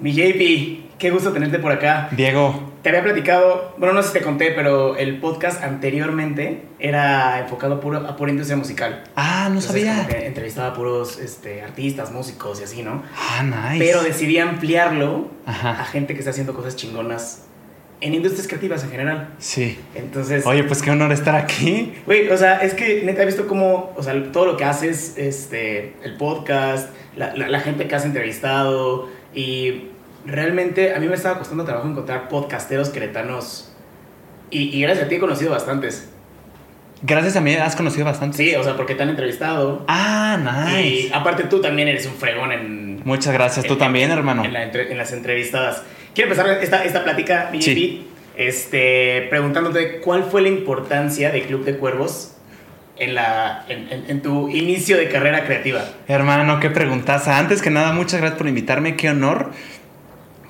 Mi JP, qué gusto tenerte por acá. Diego. Te había platicado, bueno, no sé si te conté, pero el podcast anteriormente era enfocado puro, a pura industria musical. Ah, no Entonces, sabía. como que entrevistaba a puros este, artistas, músicos y así, ¿no? Ah, nice. Pero decidí ampliarlo a Ajá. gente que está haciendo cosas chingonas en industrias creativas en general. Sí. Entonces, Oye, pues qué honor estar aquí. Güey, o sea, es que neta he visto cómo, o sea, todo lo que haces, este, el podcast, la, la- la gente que has entrevistado y realmente a mí me estaba costando trabajo encontrar podcasteros queretanos y, y gracias a ti he conocido bastantes. Gracias a mí has conocido bastante. Sí, o sea, porque te han entrevistado Ah, nice. y aparte tú también eres un fregón en... Muchas gracias. Tú en- también, hermano. En, la entre- en las entrevistadas. Quiero empezar esta, esta plática, mi Sí. Este, preguntándote cuál fue la importancia de Club de Cuervos en, la, en, en- en tu inicio de carrera creativa. Hermano, qué preguntaza. Antes que nada, muchas gracias por invitarme. Qué honor.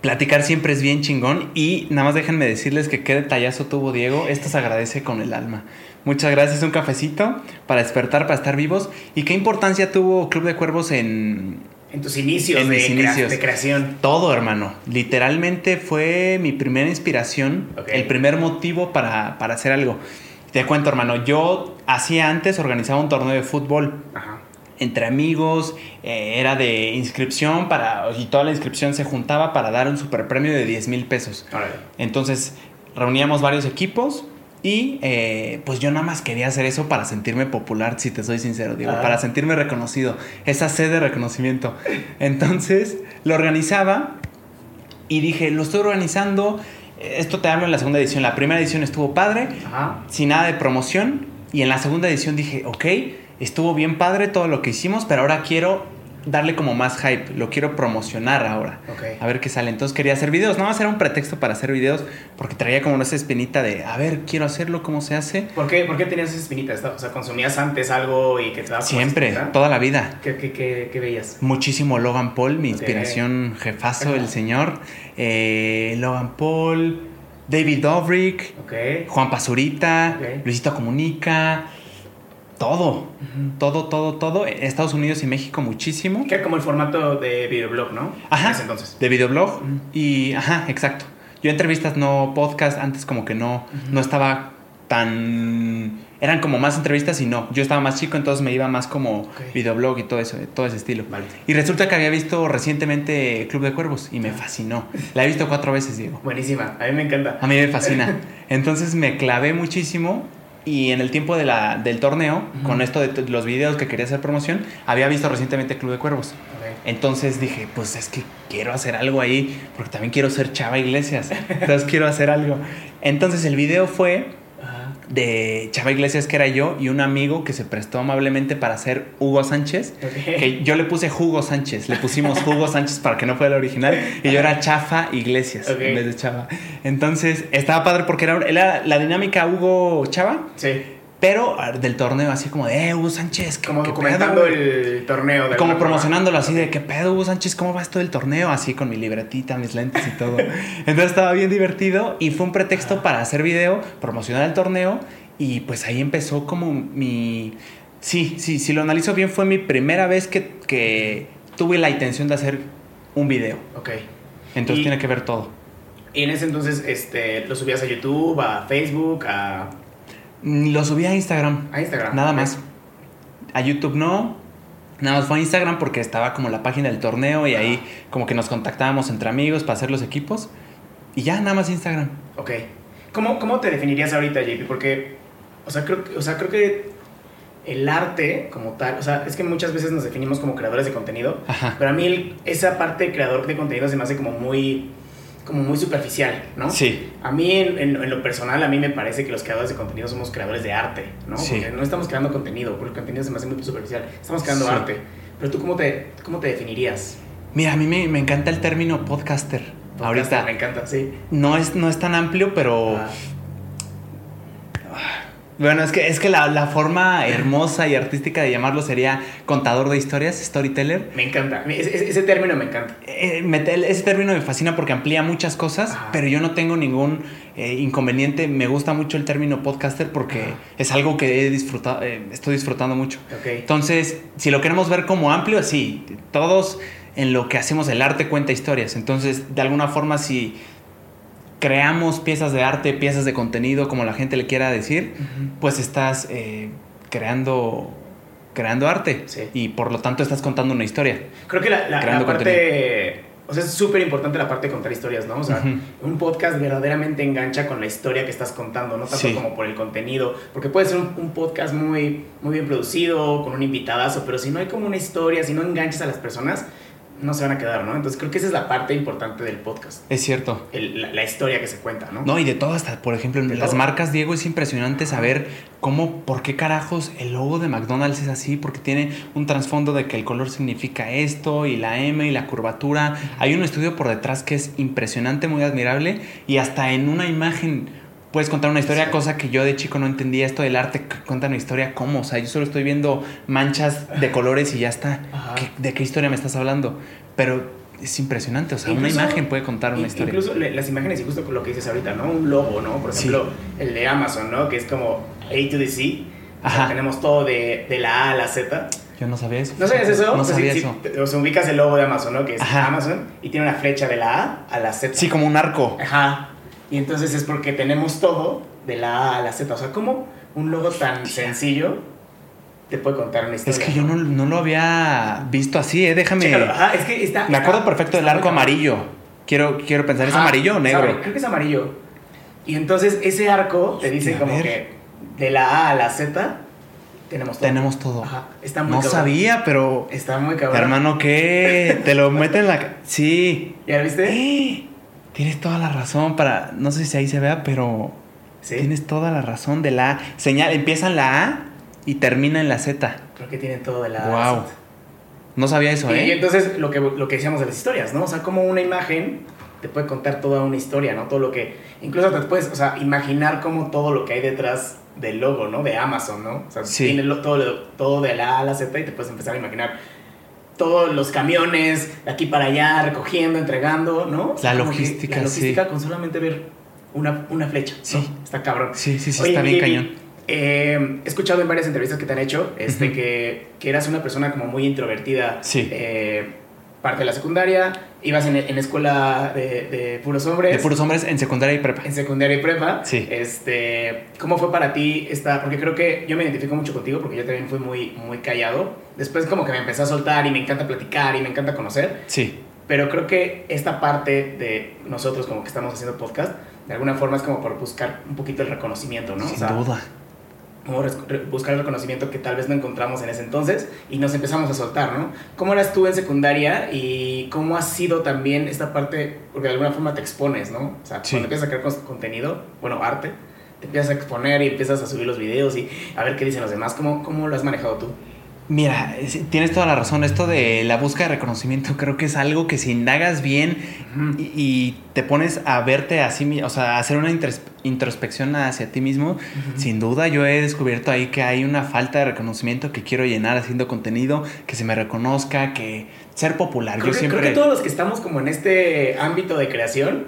Platicar siempre es bien chingón. Y nada más déjenme decirles que qué detallazo tuvo Diego. Esto se agradece con el alma. Muchas gracias. Un cafecito para despertar, para estar vivos. ¿Y qué importancia tuvo Club de Cuervos en, En tus inicios, En de, mis inicios. de creación. Todo, hermano. Literalmente fue mi primera inspiración, Ok. el primer motivo para, para hacer algo. Te cuento, hermano, yo hacía antes, organizaba un torneo de fútbol Ajá. entre amigos, eh, era de inscripción para, y toda la inscripción se juntaba para dar un super premio de 10 mil pesos. Entonces reuníamos varios equipos y eh, pues yo nada más quería hacer eso para sentirme popular, si te soy sincero, digo, Ah. para sentirme reconocido, esa sed de reconocimiento. Entonces lo organizaba y dije, lo estoy organizando, esto te hablo en la segunda edición, la primera edición estuvo padre, Ajá. sin nada de promoción. Y en la segunda edición dije, ok, estuvo bien padre todo lo que hicimos, pero ahora quiero darle como más hype, lo quiero promocionar ahora. Ok. A ver qué sale. Entonces quería hacer videos, nada más era un pretexto para hacer videos, porque traía como esa espinita de, a ver, quiero hacerlo, ¿cómo se hace? ¿Por qué, ¿Por qué tenías esa espinita? O sea, ¿consumías antes algo y que te daba Siempre, toda la vida. ¿Qué, qué, qué, qué veías? Muchísimo Logan Paul, mi inspiración jefazo, el señor. Eh, Logan Paul, David Dobrik. Juan Pazurita. Luisito Comunica, todo. Todo, todo, todo. Estados Unidos y México muchísimo. Que era como el formato de videoblog, ¿no? Ajá. Ese entonces. De videoblog. Y, ajá, exacto. Yo entrevistas, no podcast. Antes como que no, no estaba tan... Eran como más entrevistas y no. Yo estaba más chico, entonces me iba más como videoblog y todo eso, todo ese estilo. Vale. Y resulta que había visto recientemente Club de Cuervos y me fascinó. La he visto cuatro veces, Diego. Buenísima. A mí me encanta. A mí me fascina. Entonces me clavé muchísimo y en el tiempo de la, del torneo, con esto de los videos que quería hacer promoción, había visto recientemente Club de Cuervos. Entonces dije, pues es que quiero hacer algo ahí, porque también quiero ser Chava Iglesias. Entonces quiero hacer algo. Entonces el video fue. De Chava Iglesias, que era yo, y un amigo que se prestó amablemente para hacer Hugo Sánchez. Que yo le puse Hugo Sánchez, le pusimos Hugo Sánchez para que no fuera el original, y yo era Chafa Iglesias en vez de Chava. Entonces estaba padre porque era, era la dinámica Hugo Chava, Sí. Pero del torneo, así como de, eh, Hugo Sánchez, ¿qué- Como qué documentando pedo?" el torneo. de Como forma. promocionándolo así de qué pedo, Hugo Sánchez, ¿cómo va esto del torneo? Así con mi libretita, mis lentes y todo. Entonces estaba bien divertido y fue un pretexto para hacer video, promocionar el torneo y pues ahí empezó como mi... Sí, sí, si lo analizo bien fue mi primera vez que, que tuve la intención de hacer un video. Ok. Entonces Y- tiene que ver todo. Y en ese entonces este, lo subías a YouTube, a Facebook, a, Lo subí a Instagram. a Instagram. Nada más. A YouTube no. Nada más fue a Instagram porque estaba como la página del torneo y ahí como que nos contactábamos entre amigos para hacer los equipos. Y ya, nada más Instagram. Ok. ¿Cómo, ¿Cómo te definirías ahorita, JP? Porque, o sea, creo, que- o sea, creo que el arte como tal, o sea, es que muchas veces nos definimos como creadores de contenido, Ajá. pero a mí el- esa parte de creador de contenido se me hace como muy, como muy superficial, ¿no? Sí. A mí, en, en- en lo personal, a mí me parece que los creadores de contenido somos creadores de arte, ¿no? Sí. Porque no estamos creando contenido, porque el contenido se me hace muy superficial. Estamos creando Sí. arte. Pero tú, ¿cómo te, cómo te definirías? Mira, a mí me, me encanta el término podcaster. Podcaster, Ahorita Me encanta, sí. no es, no es tan amplio, pero Ah, Bueno, es que, es que la, la forma hermosa y artística de llamarlo sería contador de historias, storyteller. Me encanta. Ese, término me encanta. Eh, me- ese término me fascina porque amplía muchas cosas, Ajá. pero yo no tengo ningún eh, inconveniente. Me gusta mucho el término podcaster porque Ajá. es algo que he disfrutado, eh, estoy disfrutando mucho. Entonces, si lo queremos ver como amplio, sí, todos en lo que hacemos, el arte cuenta historias. Entonces, de alguna forma, si creamos piezas de arte, piezas de contenido, como la gente le quiera decir, pues estás eh, creando creando arte Sí. y por lo tanto estás contando una historia. Creo que la, la- la parte. O sea, es súper importante la parte de contar historias, ¿no? O sea, Ujú. un podcast verdaderamente engancha con la historia que estás contando, no tanto Sí. como por el contenido. Porque puede ser un, un podcast muy, muy bien producido, con un invitadazo, pero si no hay como una historia, si no enganchas a las personas, no se van a quedar, ¿no? Entonces creo que esa es la parte importante del podcast. Es cierto. el- la, la historia que se cuenta, ¿no? No, y de todo hasta, por ejemplo, en las todo. marcas, Diego, es impresionante saber cómo, por qué carajos el logo de McDonald's es así, porque tiene un trasfondo de que el color significa esto, y la M y la curvatura. Hay un estudio por detrás que es impresionante, muy admirable, y hasta en una imagen puedes contar una historia, Sí. cosa que yo de chico no entendía, esto del arte, cuenta una historia, ¿cómo? O sea, yo solo estoy viendo manchas de colores y ya está. Ajá. ¿Qué- ¿De qué historia me estás hablando? Pero es impresionante, o sea, Incluso- una imagen puede contar una historia. Incluso las imágenes, y justo con lo que dices ahorita, ¿no? Un logo, ¿no? Por Sí. ejemplo, el de Amazon, ¿no? Que es como A to the C. O sea, Ajá. tenemos todo de, de la A a la Z. Yo no sabía eso. ¿No sabías eso? No sea, sabía si- eso. si- o sea, ubicas el logo de Amazon, ¿no? Que es Ajá. Amazon y tiene una flecha de la A a la Z. Sí, como un arco. Ajá. Y entonces es porque tenemos todo de la A a la Z. O sea, como un logo tan sencillo te puede contar una historia. Es que yo no, no lo había visto así, ¿eh? Déjame. Chécalo. Ajá, es que está. Me acuerdo perfecto del arco amarillo. Quiero, quiero pensar, ¿es Ajá, amarillo o negro? sabe, Creo que es amarillo. Y entonces ese arco te dice como ver. que de la A a la Z tenemos todo. Tenemos todo. Ajá, está muy No cabrón. sabía, pero. Está muy cabrón. Hermano, ¿qué? Te lo meten en la. Sí. ¿Ya lo viste? ¡Eh! Tienes toda la razón para. No sé si ahí se vea, pero. Sí. Tienes toda la razón de la A. Señal, empieza en la A y termina en la Z. Creo que tiene todo de la A a Wow. No sabía eso, Y, y ¿eh? entonces lo que, lo que decíamos de las historias, ¿no? O sea, como una imagen te puede contar toda una historia, ¿no? Todo lo que... Incluso te puedes, o sea, imaginar como todo lo que hay detrás del logo, ¿no? De Amazon, ¿no? O sea, Sí. tiene todo, todo de la A a la Z y te puedes empezar a imaginar todos los camiones de aquí para allá, recogiendo, entregando, ¿no? La logística, La logística sí. con solamente ver una, una flecha, ¿no? Sí. Está cabrón. Sí, sí, sí, Oye, está bien y- cañón. eh, he escuchado en varias entrevistas que te han hecho este, que, que eras una persona como muy introvertida. Sí. eh, parte de la secundaria, ibas en, en escuela de, de puros hombres. De puros hombres en secundaria y prepa. En secundaria y prepa. Sí. Este, ¿Cómo fue para ti esta? Porque creo que yo me identifico mucho contigo porque yo también fui muy, muy callado. Después como que me empecé a soltar y me encanta platicar y me encanta conocer. Sí. Pero creo que esta parte de nosotros como que estamos haciendo podcast, de alguna forma es como por buscar un poquito el reconocimiento, ¿no? O Sin sea, duda. Re- buscar el reconocimiento que tal vez no encontramos en ese entonces y nos empezamos a soltar, ¿no? ¿Cómo eras tú en secundaria y cómo ha sido también esta parte, porque de alguna forma te expones, ¿no? O sea, Sí. cuando empiezas a crear contenido, bueno, arte, te empiezas a exponer y empiezas a subir los videos y a ver qué dicen los demás. ¿Cómo, cómo lo has manejado tú? Mira, es- tienes toda la razón. Esto de la búsqueda de reconocimiento creo que es algo que si indagas bien y, y te pones a verte así, mi- o sea, a hacer una intros- introspección hacia ti mismo, sin duda yo he descubierto ahí que hay una falta de reconocimiento que quiero llenar haciendo contenido, que se me reconozca, que ser popular. Creo, yo que, siempre... creo que todos los que estamos como en este ámbito de creación,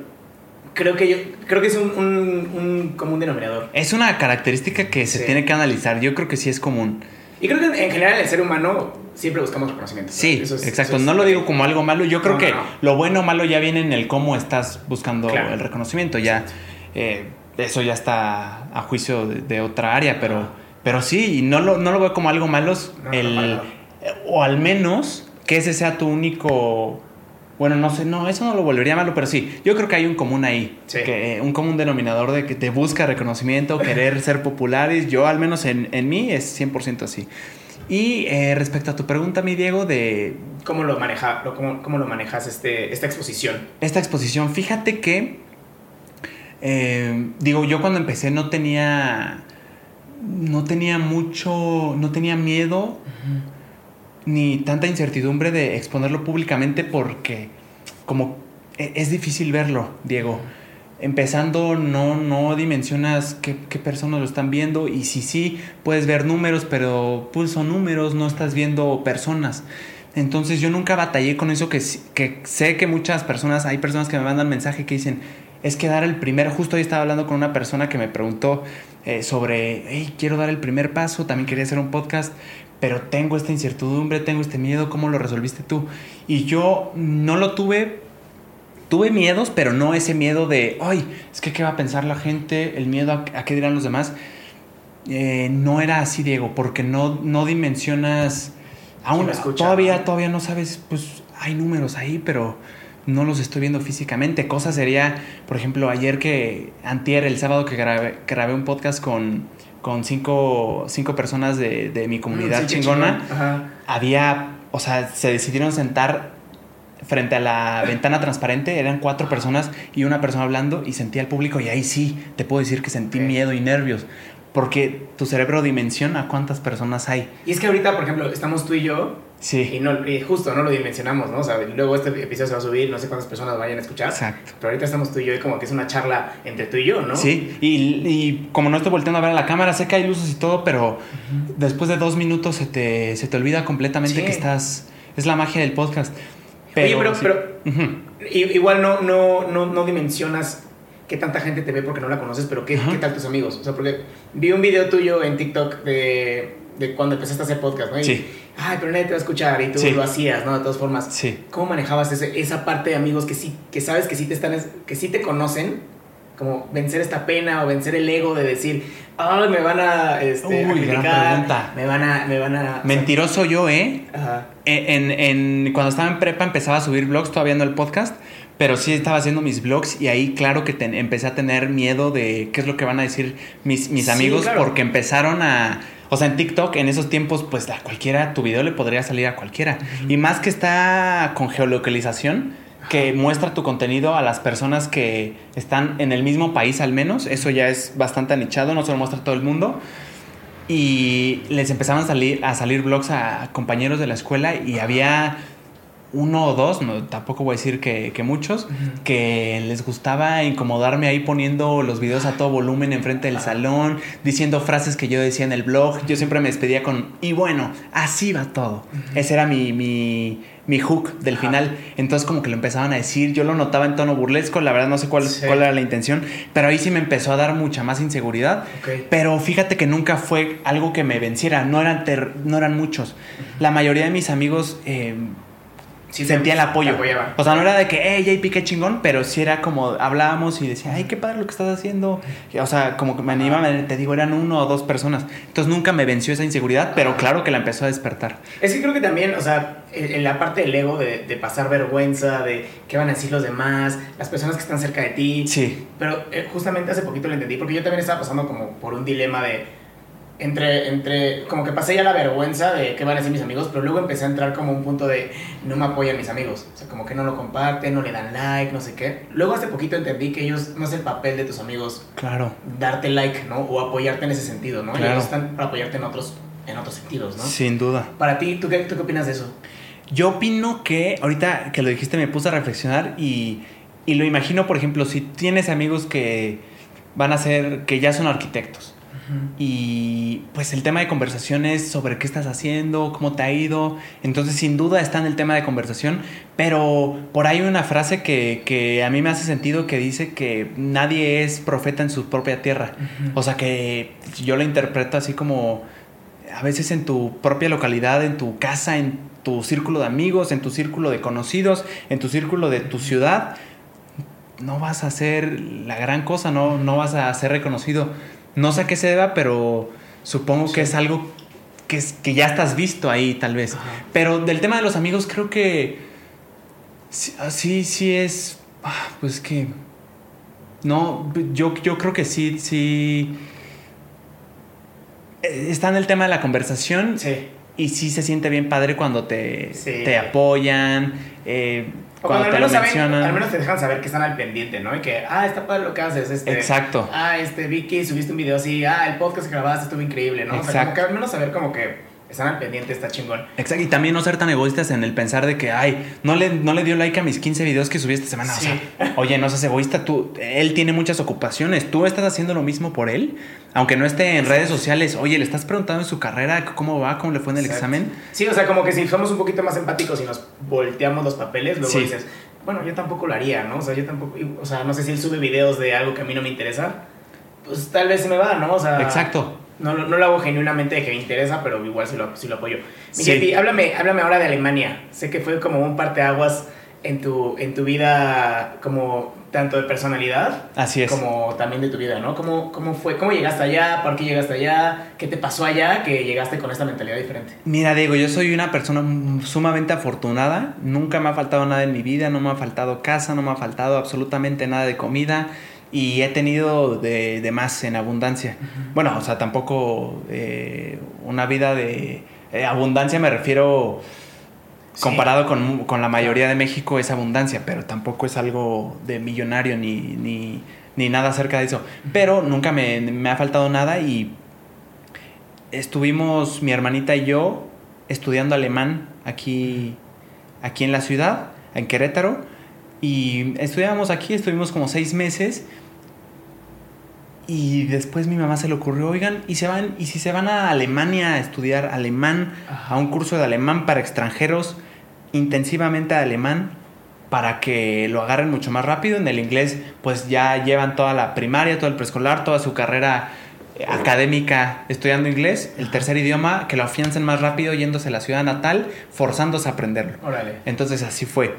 creo que yo creo que es un, un, un común denominador. Es una característica que se Sí. tiene que analizar. Yo creo que sí es común. Y creo que en general el ser humano siempre buscamos reconocimiento. Sí, Eso es- exacto. eso es- no lo digo como algo malo. Yo creo No, que no, no. lo bueno o malo ya viene en el cómo estás buscando Claro. el reconocimiento. Ya eh, eso ya está a juicio de, de otra área, pero, pero sí, y no lo, no lo veo como algo malo. El, nada. o al menos que ese sea tu único. Bueno, no sé, no, eso no lo volvería malo, pero sí, yo creo que hay un común ahí, Sí. que, eh, un común denominador de que te busca reconocimiento, querer ser populares. Yo, al menos en, en mí, es 100% así. Y eh, respecto a tu pregunta, mi Diego, de ¿Cómo lo, maneja, lo- cómo, cómo lo manejas este, esta exposición? esta exposición, fíjate que, eh, digo, yo cuando empecé no tenía, no tenía mucho, no tenía miedo ni tanta incertidumbre de exponerlo públicamente porque como e- es difícil verlo, Diego. Empezando, no, no dimensionas qué, personas lo están viendo y si sí, puedes ver números, pero pues son números, no estás viendo personas. Entonces yo nunca batallé con eso que sé que muchas personas, hay personas que me mandan mensaje que dicen, es que dar el primer, justo hoy estaba hablando con una persona que me preguntó eh, sobre, hey, quiero dar el primer paso, también quería hacer un podcast, pero tengo esta incertidumbre, tengo este miedo, ¿cómo lo resolviste tú? Y yo no lo tuve, tuve miedos, pero no ese miedo de, ay, es que qué va a pensar la gente, el miedo a, a qué dirán los demás. Eh, no era así, Diego, porque no, no dimensionas, aún escucha, todavía, ¿no? todavía no sabes, pues hay números ahí, pero no los estoy viendo físicamente. Cosa sería, por ejemplo, ayer que, antier, el sábado que grabé, grabé un podcast con, con cinco, cinco personas de, de mi comunidad sí, qué chingona, chingón. Había, o sea, se decidieron sentar frente a la ventana transparente, eran cuatro personas y una persona hablando y sentía al público y ahí sí, te puedo decir que sentí miedo y nervios, porque tu cerebro dimensiona cuántas personas hay. Y es que ahorita, por ejemplo, estamos tú y yo y, Sí, no, y justo no lo dimensionamos, ¿no? O sea, luego este episodio se va a subir, no sé cuántas personas vayan a escuchar. exacto. Pero ahorita estamos tú y yo y como que es una charla entre tú y yo, ¿no? Sí, y, y como no estoy volteando a ver a la cámara, sé que hay luces y todo, pero después de dos minutos se te, se te olvida completamente Sí. que estás... Es la magia del podcast. Oye, pero, sí. pero igual no, no, no, no dimensionas qué tanta gente te ve porque no la conoces, pero qué, qué tal tus amigos. O sea, porque vi un video tuyo en TikTok de, de cuando empezaste a hacer podcast, ¿no? Y, Sí. Ay, pero nadie te va a escuchar y tú Sí. lo hacías, ¿no? De todas formas. Sí. ¿Cómo manejabas ese- esa parte de amigos que sí, que sabes que sí te están, que sí te conocen? Como vencer esta pena o vencer el ego de decir, ay, me van a, este, a Uy, gran criticar, pregunta. me van a, me van a... Mentiroso yo, ¿eh? Ajá. En, en- cuando estaba en prepa empezaba a subir vlogs, todavía no el podcast, pero sí estaba haciendo mis vlogs y ahí claro que ten- empecé a tener miedo de qué es lo que van a decir mis, mis Sí, amigos claro. porque empezaron a... O sea, en TikTok en esos tiempos pues a cualquiera, tu video le podría salir a cualquiera. Y más que está con geolocalización, que muestra tu contenido a las personas que están en el mismo país al menos, eso ya es bastante anichado, no se lo muestra a todo el mundo. Y les empezaban a salir, a salir blogs a compañeros de la escuela y había uno o dos, no, tampoco voy a decir que, que muchos, que les gustaba incomodarme ahí poniendo los videos a todo volumen enfrente del salón, diciendo frases que yo decía en el blog. Yo siempre me despedía con, y bueno, así va todo. Ese era mi, mi, mi hook del Ajá. final. Entonces como que lo empezaban a decir, yo lo notaba en tono burlesco, la verdad no sé cuál, Sí. cuál era la intención, pero ahí sí me empezó a dar mucha más inseguridad. Pero fíjate que nunca fue algo que me venciera, no eran, ter- no eran muchos. La mayoría de mis amigos eh, Sí, sentía el apoyo. O sea, no era de que, hey, JP, qué chingón, pero sí era como, hablábamos y decía, ay, qué padre lo que estás haciendo. O sea, como que me animaban, te digo, eran uno o dos personas. Entonces nunca me venció esa inseguridad, pero claro que la empezó a despertar. Es que creo que también, o sea, en en la parte del ego, de, de pasar vergüenza, de qué van a decir los demás, las personas que están cerca de ti. Sí, Pero eh, justamente hace poquito lo entendí, porque yo también estaba pasando como por un dilema de. Entre, entre, como que pasé ya la vergüenza de qué van a decir mis amigos, pero luego empecé a entrar como un punto de no me apoyan mis amigos. O sea, como que no lo comparten, no le dan like, no sé qué. Luego hace poquito entendí que ellos no es el papel de tus amigos claro. darte like, ¿no? O apoyarte en ese sentido, ¿no? Claro. Ellos están para apoyarte en otros, en otros sentidos, ¿no? Sin duda. Para ti, ¿tú qué, ¿tú qué opinas de eso? Yo opino que, ahorita que lo dijiste, me puse a reflexionar y, y lo imagino, por ejemplo, si tienes amigos que van a ser, que ya son arquitectos. Y pues el tema de conversación es sobre qué estás haciendo, cómo te ha ido. Entonces sin duda está en el tema de conversación. Pero por ahí hay una frase que, que a mí me hace sentido que dice que nadie es profeta en su propia tierra. O sea que yo lo interpreto así como a veces en tu propia localidad, en tu casa, en tu círculo de amigos, en tu círculo de conocidos, en tu círculo de tu ciudad, no vas a hacer la gran cosa, no, no vas a ser reconocido. No sé a qué se deba, pero supongo que es algo que, es, que ya estás visto ahí, tal vez. Ajá. Pero del tema de los amigos, creo que sí, ah, sí, sí es. ah, Pues que. No, yo, yo creo que sí, sí. eh, Está en el tema de la conversación Sí. y sí se siente bien padre cuando te, Sí. te apoyan, eh, O cuando, al te lo menos, saben- al menos te dejan saber que están al pendiente, ¿no? Y que, ah, está padre lo que haces. Este, Exacto. Ah, este, Vicky, subiste un video así. Ah, el podcast que grabaste estuvo increíble, ¿no? O sea, como Exacto. que al menos saber como que están al pendiente está chingón. Exacto, y también no ser tan egoístas en el pensar de que, ay, no le, no le dio like a mis 15 videos que subí esta semana. Sí. O sea, oye, no seas egoísta, tú, él tiene muchas ocupaciones, tú estás haciendo lo mismo por él, aunque no esté en redes sociales, oye, le estás preguntando en su carrera cómo va, cómo le fue en el Exacto. examen. Sí, o sea, como que si somos un poquito más empáticos y nos volteamos los papeles, luego Sí. dices, bueno, yo tampoco lo haría, ¿no? O sea, yo tampoco, o sea, no sé si él sube videos de algo que a mí no me interesa, pues tal vez se me va, ¿no? O sea, Exacto. No, lo- no lo hago genuinamente de que me interesa, pero igual sí lo, sí lo apoyo. Mi Sí. Háblame, háblame ahora de Alemania. Sé que fue como un parteaguas en tu, en tu vida, como tanto de personalidad Así es. como también de tu vida, ¿no? ¿Cómo, ¿Cómo fue? ¿Cómo llegaste allá? ¿Por qué llegaste allá? ¿Qué te pasó allá que llegaste con esta mentalidad diferente? Mira, Diego, yo soy una persona sumamente afortunada. Nunca me ha faltado nada en mi vida, no me ha faltado casa, no me ha faltado absolutamente nada de comida y he tenido de, de más en abundancia. Bueno, o sea, tampoco eh, una vida de eh, abundancia me refiero Sí. comparado con, con la mayoría de México es abundancia, pero tampoco es algo de millonario ni, ni, ni nada cerca de eso. Pero nunca me, me ha faltado nada y estuvimos mi hermanita y yo estudiando alemán aquí, aquí en la ciudad, en Querétaro. Y estudiábamos aquí, estuvimos como seis meses. Y después mi mamá se le ocurrió, oigan, ¿y, se van, ¿y si se van a Alemania a estudiar alemán, Ajá. a un curso de alemán para extranjeros, intensivamente alemán, para que lo agarren mucho más rápido? En el inglés, pues ya llevan toda la primaria, todo el preescolar, toda su carrera eh, académica estudiando inglés, el tercer idioma, que lo afiancen más rápido yéndose a la ciudad natal, forzándose a aprenderlo. Órale. Entonces así fue.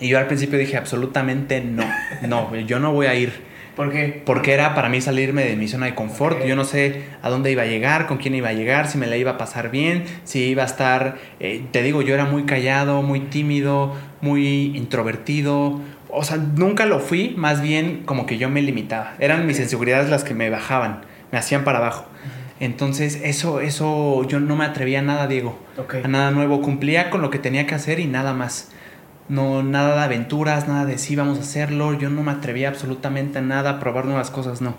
Y yo al principio dije, absolutamente no, no, yo no voy a ir. ¿Por qué? Porque era para mí salirme de mi zona de confort. Yo no sé a dónde iba a llegar, con quién iba a llegar, si me la iba a pasar bien, si iba a estar... eh, te digo, yo era muy callado, muy tímido, muy introvertido. O sea, nunca lo fui, más bien como que yo me limitaba. Eran mis inseguridades las que me bajaban, me hacían para abajo. Entonces, eso, eso, yo no me atrevía a nada, Diego Ok. a nada nuevo. Cumplía con lo que tenía que hacer y nada más. No, nada de aventuras, nada de sí, vamos a hacerlo. Yo no me atrevía absolutamente a nada, a probar nuevas cosas, no.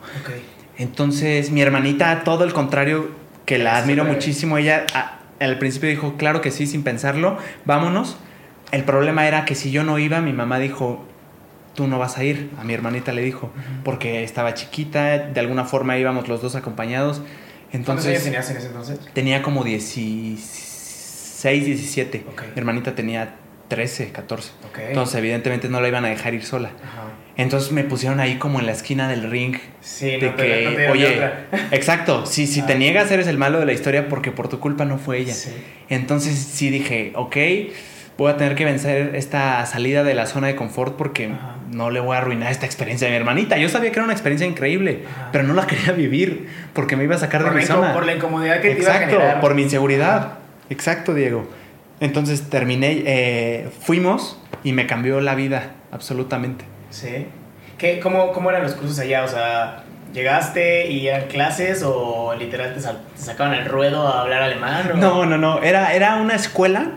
Entonces, mi hermanita, todo el contrario, que la admiro muchísimo, ella a- al principio dijo, claro que sí, sin pensarlo, vámonos. El problema era que si yo no iba, mi mamá dijo, tú no vas a ir. A mi hermanita le dijo, porque estaba chiquita, de alguna forma íbamos los dos acompañados. ¿Cuántos años Entonces, tenías en ese entonces? Tenía como 16, 17. Ok. Mi hermanita tenía 13, 14. Ok. Entonces, evidentemente no la iban a dejar ir sola. Ajá. Entonces me pusieron ahí como en la esquina del ring. Sí, de no te, que, no te oye, otra. exacto, si, si te Ah. niegas eres el malo de la historia porque por tu culpa no fue ella. Sí. Entonces sí dije, ok, voy a tener que vencer esta salida de la zona de confort porque Ajá. no le voy a arruinar esta experiencia de mi hermanita. Yo sabía que era una experiencia increíble, Ajá. pero no la quería vivir porque me iba a sacar Por de mi zona. por la incomodidad que te iba a Exacto, generar. por mi inseguridad. Exacto, Diego. Entonces terminé, eh, fuimos y me cambió la vida, absolutamente. Sí. ¿Qué, cómo, ¿Cómo eran los cursos allá? O sea, ¿llegaste y eran clases o literal te, sacaban el ruedo a hablar alemán? o- No, no, no, era, era una escuela.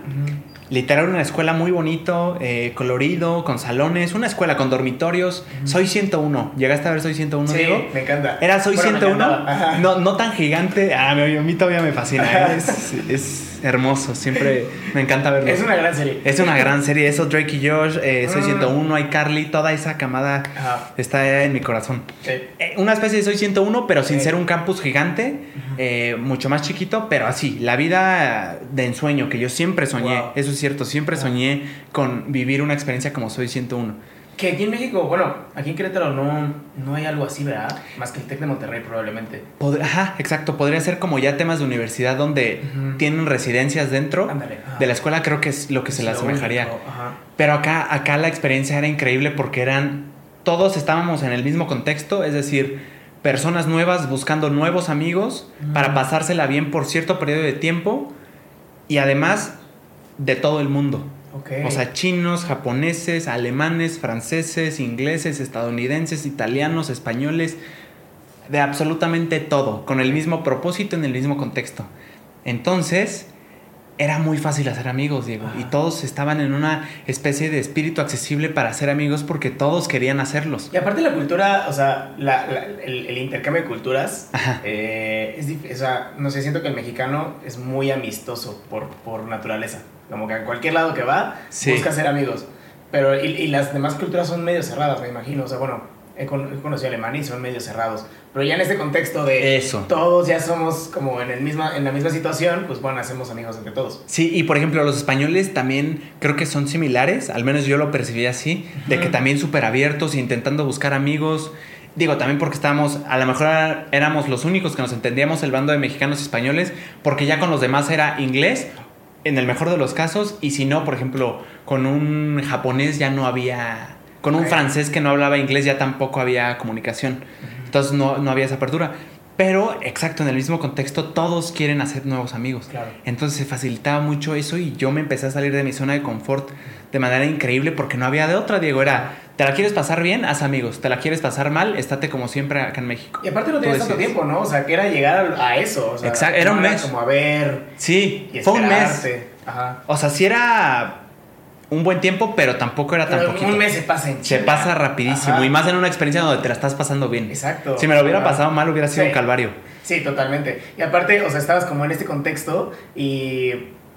Literal una escuela muy bonito, eh, colorido, con salones, una escuela con dormitorios. Soy 101, ¿llegaste a ver Soy 101, Sí, Diego? me encanta. Era Soy Bueno, me 101, encantaba. Ajá. no, no tan gigante, ah, a mí, a mí todavía me fascina, es, es hermoso, siempre me encanta verlo. Es una gran serie. Es una gran serie, eso Drake y Josh, eh, Soy Mm. 101, iCarly, toda esa camada Ajá. está en mi corazón. Sí. Eh, una especie de Soy 101, pero sin ser un campus gigante, eh, mucho más chiquito, pero así, la vida de ensueño que yo siempre soñé, Wow. eso es cierto, siempre Ah. soñé con vivir una experiencia como Soy 101. Que aquí en México, bueno, aquí en Querétaro no, no hay algo así, ¿verdad? Más que el TEC de Monterrey probablemente. Pod- Ajá, exacto, podría ser como ya temas de universidad donde Ujú. tienen residencias dentro de la escuela, creo que es lo que se le asemejaría. Pero acá, acá la experiencia era increíble porque eran, todos estábamos en el mismo contexto, es decir, personas nuevas buscando nuevos amigos Mm. para pasársela bien por cierto periodo de tiempo y además de todo el mundo. Ok. O sea, chinos, japoneses, alemanes, franceses, ingleses, estadounidenses, italianos, españoles, de absolutamente todo, con el mismo propósito en el mismo contexto. Entonces, era muy fácil hacer amigos, Diego, y todos estaban en una especie de espíritu accesible para hacer amigos porque todos querían hacerlos. Y aparte la cultura, o sea, la- la- el, el intercambio de culturas, eh, es o sea, no sé, siento que el mexicano es muy amistoso por, por naturaleza. Como que a cualquier lado que va, Sí. busca hacer amigos. Pero, y, y las demás culturas son medio cerradas, me imagino. O sea, bueno, he, con- he conocido Alemania y son medio cerrados. Pero ya en este contexto de Eso. todos ya somos como en, el misma, en la misma situación, pues bueno, hacemos amigos entre todos. Sí, y por ejemplo, los españoles también creo que son similares, al menos yo lo percibí así, de que también súper abiertos, intentando buscar amigos. Digo, también porque estábamos, a lo mejor éramos los únicos que nos entendíamos el bando de mexicanos y españoles, porque ya con los demás era inglés, en el mejor de los casos, y si no, por ejemplo, con un japonés ya no había, con un francés que no hablaba inglés ya tampoco había comunicación. Entonces no, no había esa apertura. Pero, exacto, en el mismo contexto, todos quieren hacer nuevos amigos. Claro. Entonces se facilitaba mucho eso y yo me empecé a salir de mi zona de confort de manera increíble porque no había de otra, Diego. Era, ¿te la quieres pasar bien? Haz amigos. ¿Te la quieres pasar mal? Estate como siempre acá en México. Y aparte no tenías tanto tiempo, ¿no? O sea, que era llegar a, eso. O sea, Exacto, era un mes. como a ver Sí, y fue un mes. Ajá. O sea, sí era un buen tiempo, pero tampoco era tan Pero poquito. un mes se pasa en Se pasa rapidísimo Ajá. y más en una experiencia donde te la estás pasando bien. Exacto. Si me lo hubiera pasado mal, hubiera sido Sí. un calvario. Sí, totalmente. Y aparte, o sea, estabas como en este contexto y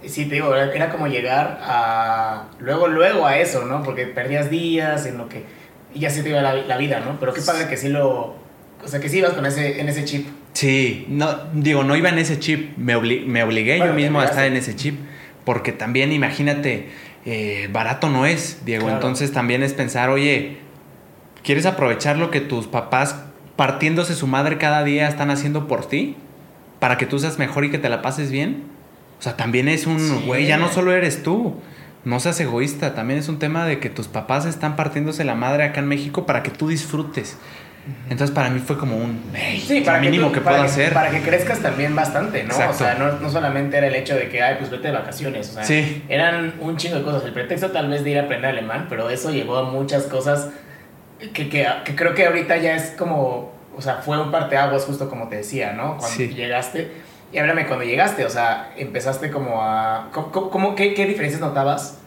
sí, te digo, era como llegar a... Luego, luego a eso, ¿no? Porque perdías días en lo que... Y ya se te iba la, la vida, ¿no? Pero qué padre que sí lo... O sea, que sí ibas con ese, en ese chip. Sí, no, digo, no iba en ese chip, me, obli- me obligué Bueno, yo mismo a estar en ese chip, porque también imagínate, eh, barato no es, Diego, Claro. entonces también es pensar, oye, ¿quieres aprovechar lo que tus papás partiéndose su madre cada día están haciendo por ti? Para que tú seas mejor y que te la pases bien. O sea, también es un, Sí. güey, ya no solo eres tú. No seas egoísta, también es un tema de que tus papás están partiéndose la madre acá en México para que tú disfrutes. Entonces para mí fue como un, "Ey, Sí, para mínimo tú- que, para puedo hacer. Para que crezcas también bastante, ¿no? Exacto. O sea, no, no solamente era el hecho de que, ay, pues vete de vacaciones. O sea, Sí. eran un chingo de cosas. El pretexto tal vez de ir a aprender alemán, pero eso llevó a muchas cosas que, que, que creo que ahorita ya es como, o sea, fue un parteaguas justo como te decía, ¿no? Cuando Sí. llegaste. Y háblame cuando llegaste, o sea, empezaste como a... ¿cómo, cómo- qué, ¿Qué diferencias notabas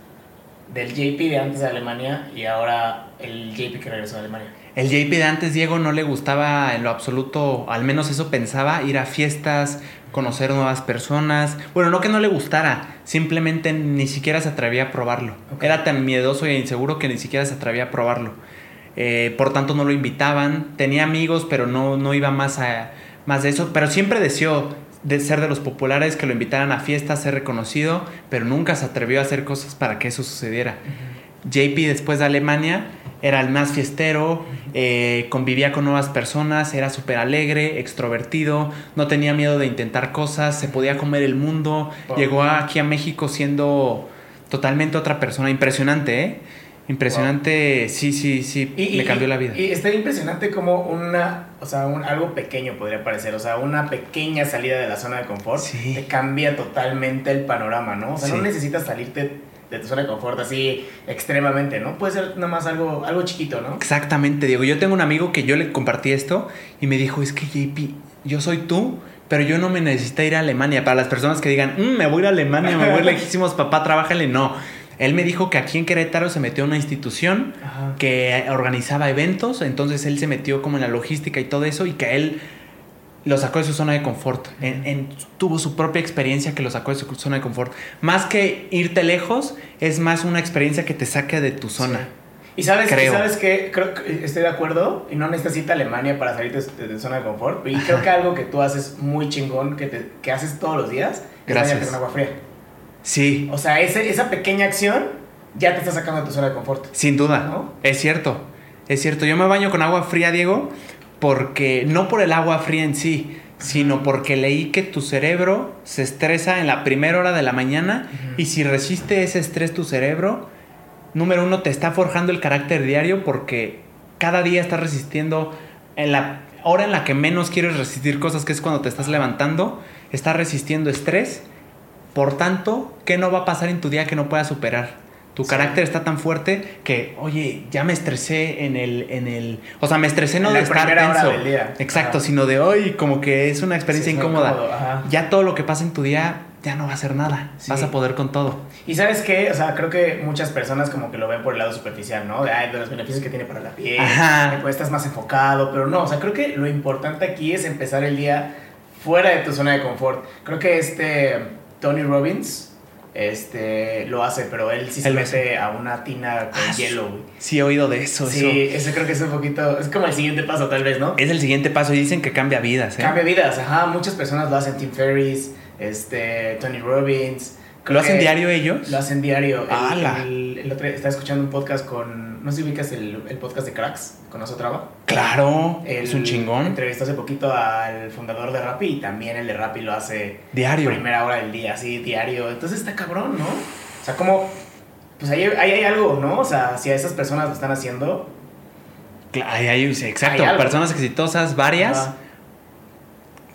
del JP de antes de Alemania y ahora el JP que regresó de Alemania? El JP de antes, Diego, no le gustaba en lo absoluto, al menos eso pensaba, ir a fiestas, conocer nuevas personas. Bueno, no que no le gustara, simplemente ni siquiera se atrevía a probarlo. Era tan miedoso e inseguro que ni siquiera se atrevía a probarlo. Eh, por tanto, no lo invitaban. Tenía amigos, pero no, no iba más, a, más de eso. Pero siempre deseó de ser de los populares, que lo invitaran a fiestas, ser reconocido, pero nunca se atrevió a hacer cosas para que eso sucediera. JP después de Alemania era el más fiestero, eh, convivía con nuevas personas, era súper alegre, extrovertido, no tenía miedo de intentar cosas, se podía comer el mundo, llegó aquí a México siendo totalmente otra persona, impresionante, ¿eh? Impresionante, sí, sí, sí, Y- me y- cambió y- la vida. Y está impresionante como una, o sea, un, algo pequeño podría parecer, o sea, una pequeña salida de la zona de confort Sí. te cambia totalmente el panorama, ¿no? O sea, Sí. no necesitas salirte de tu zona de confort así extremadamente, ¿no? Puede ser nada más algo, algo chiquito, ¿no? Exactamente, Diego. Yo tengo un amigo que yo le compartí esto y me dijo, es que JP, yo soy tú, pero yo no me necesito ir a Alemania. Para las personas que digan, "Mm, me voy a ir a Alemania, me voy a ir lejísimos, papá, trabájale. No. Él me dijo que aquí en Querétaro se metió a una institución Ajá. que organizaba eventos, entonces él se metió como en la logística y todo eso y que él lo sacó de su zona de confort. En- en- tuvo su propia experiencia que lo sacó de su zona de confort. Más que irte lejos, es más una experiencia que te saque de tu zona. Sí. Y sabes, Creo. sabes que creo que estoy de acuerdo y no necesitas irte a Alemania para salir de, de zona de confort. Y creo que algo que tú haces muy chingón, que, te, que haces todos los días, es Gracias. bañarte con agua fría. Sí, O sea, ese, esa pequeña acción ya te está sacando de tu zona de confort. Sin duda, ¿No? es cierto, es cierto. Yo me baño con agua fría, Diego, porque no por el agua fría en sí, sino porque leí que tu cerebro se estresa en la primera hora de la mañana y si resiste ese estrés tu cerebro, número uno, te está forjando el carácter diario porque cada día estás resistiendo en la hora en la que menos quieres resistir cosas, que es cuando te estás levantando, estás resistiendo estrés. Por tanto, ¿qué no va a pasar en tu día que no puedas superar? Tu Sí. carácter está tan fuerte que, oye, ya me estresé en el, en el, o sea, me estresé no En de la estar primera hora tenso, del día. exacto, Ajá. sino de hoy, como que es una experiencia Sí, incómoda. Ya todo lo que pasa en tu día ya no va a ser nada, Sí. vas a poder con todo. Y sabes qué, o sea, creo que muchas personas como que lo ven por el lado superficial, ¿no? De, ay, de los beneficios que tiene para la piel, Ajá. de, pues estás más enfocado, pero no, o sea, creo que lo importante aquí es empezar el día fuera de tu zona de confort. Creo que este Tony Robbins este lo hace, pero él sí se mete a una tina con Ah, hielo, güey. Sí, he oído de eso, Sí, eso. ese creo que es un poquito, es como el siguiente paso tal vez, ¿no? Es el siguiente paso y dicen que cambia vidas, ¿eh? Cambia vidas, ajá, muchas personas lo hacen, Tim Ferriss, este, Tony Robbins, ¿Lo hacen diario ellos? Lo hacen diario. ¡Hala! el- el otro día estaba escuchando un podcast con. No sé si ubicas el, el podcast de Cracks con Osotrava. Claro, es un chingón. Entrevistó hace poquito al fundador de Rappi y también el de Rappi lo hace Diario. primera hora del día, así, diario. Entonces está cabrón, ¿no? O sea, como. Pues ahí, ahí hay algo, ¿no? O sea, si a esas personas lo están haciendo. Cla- Ahí hay- exacto, Hay personas exitosas, varias. ajá,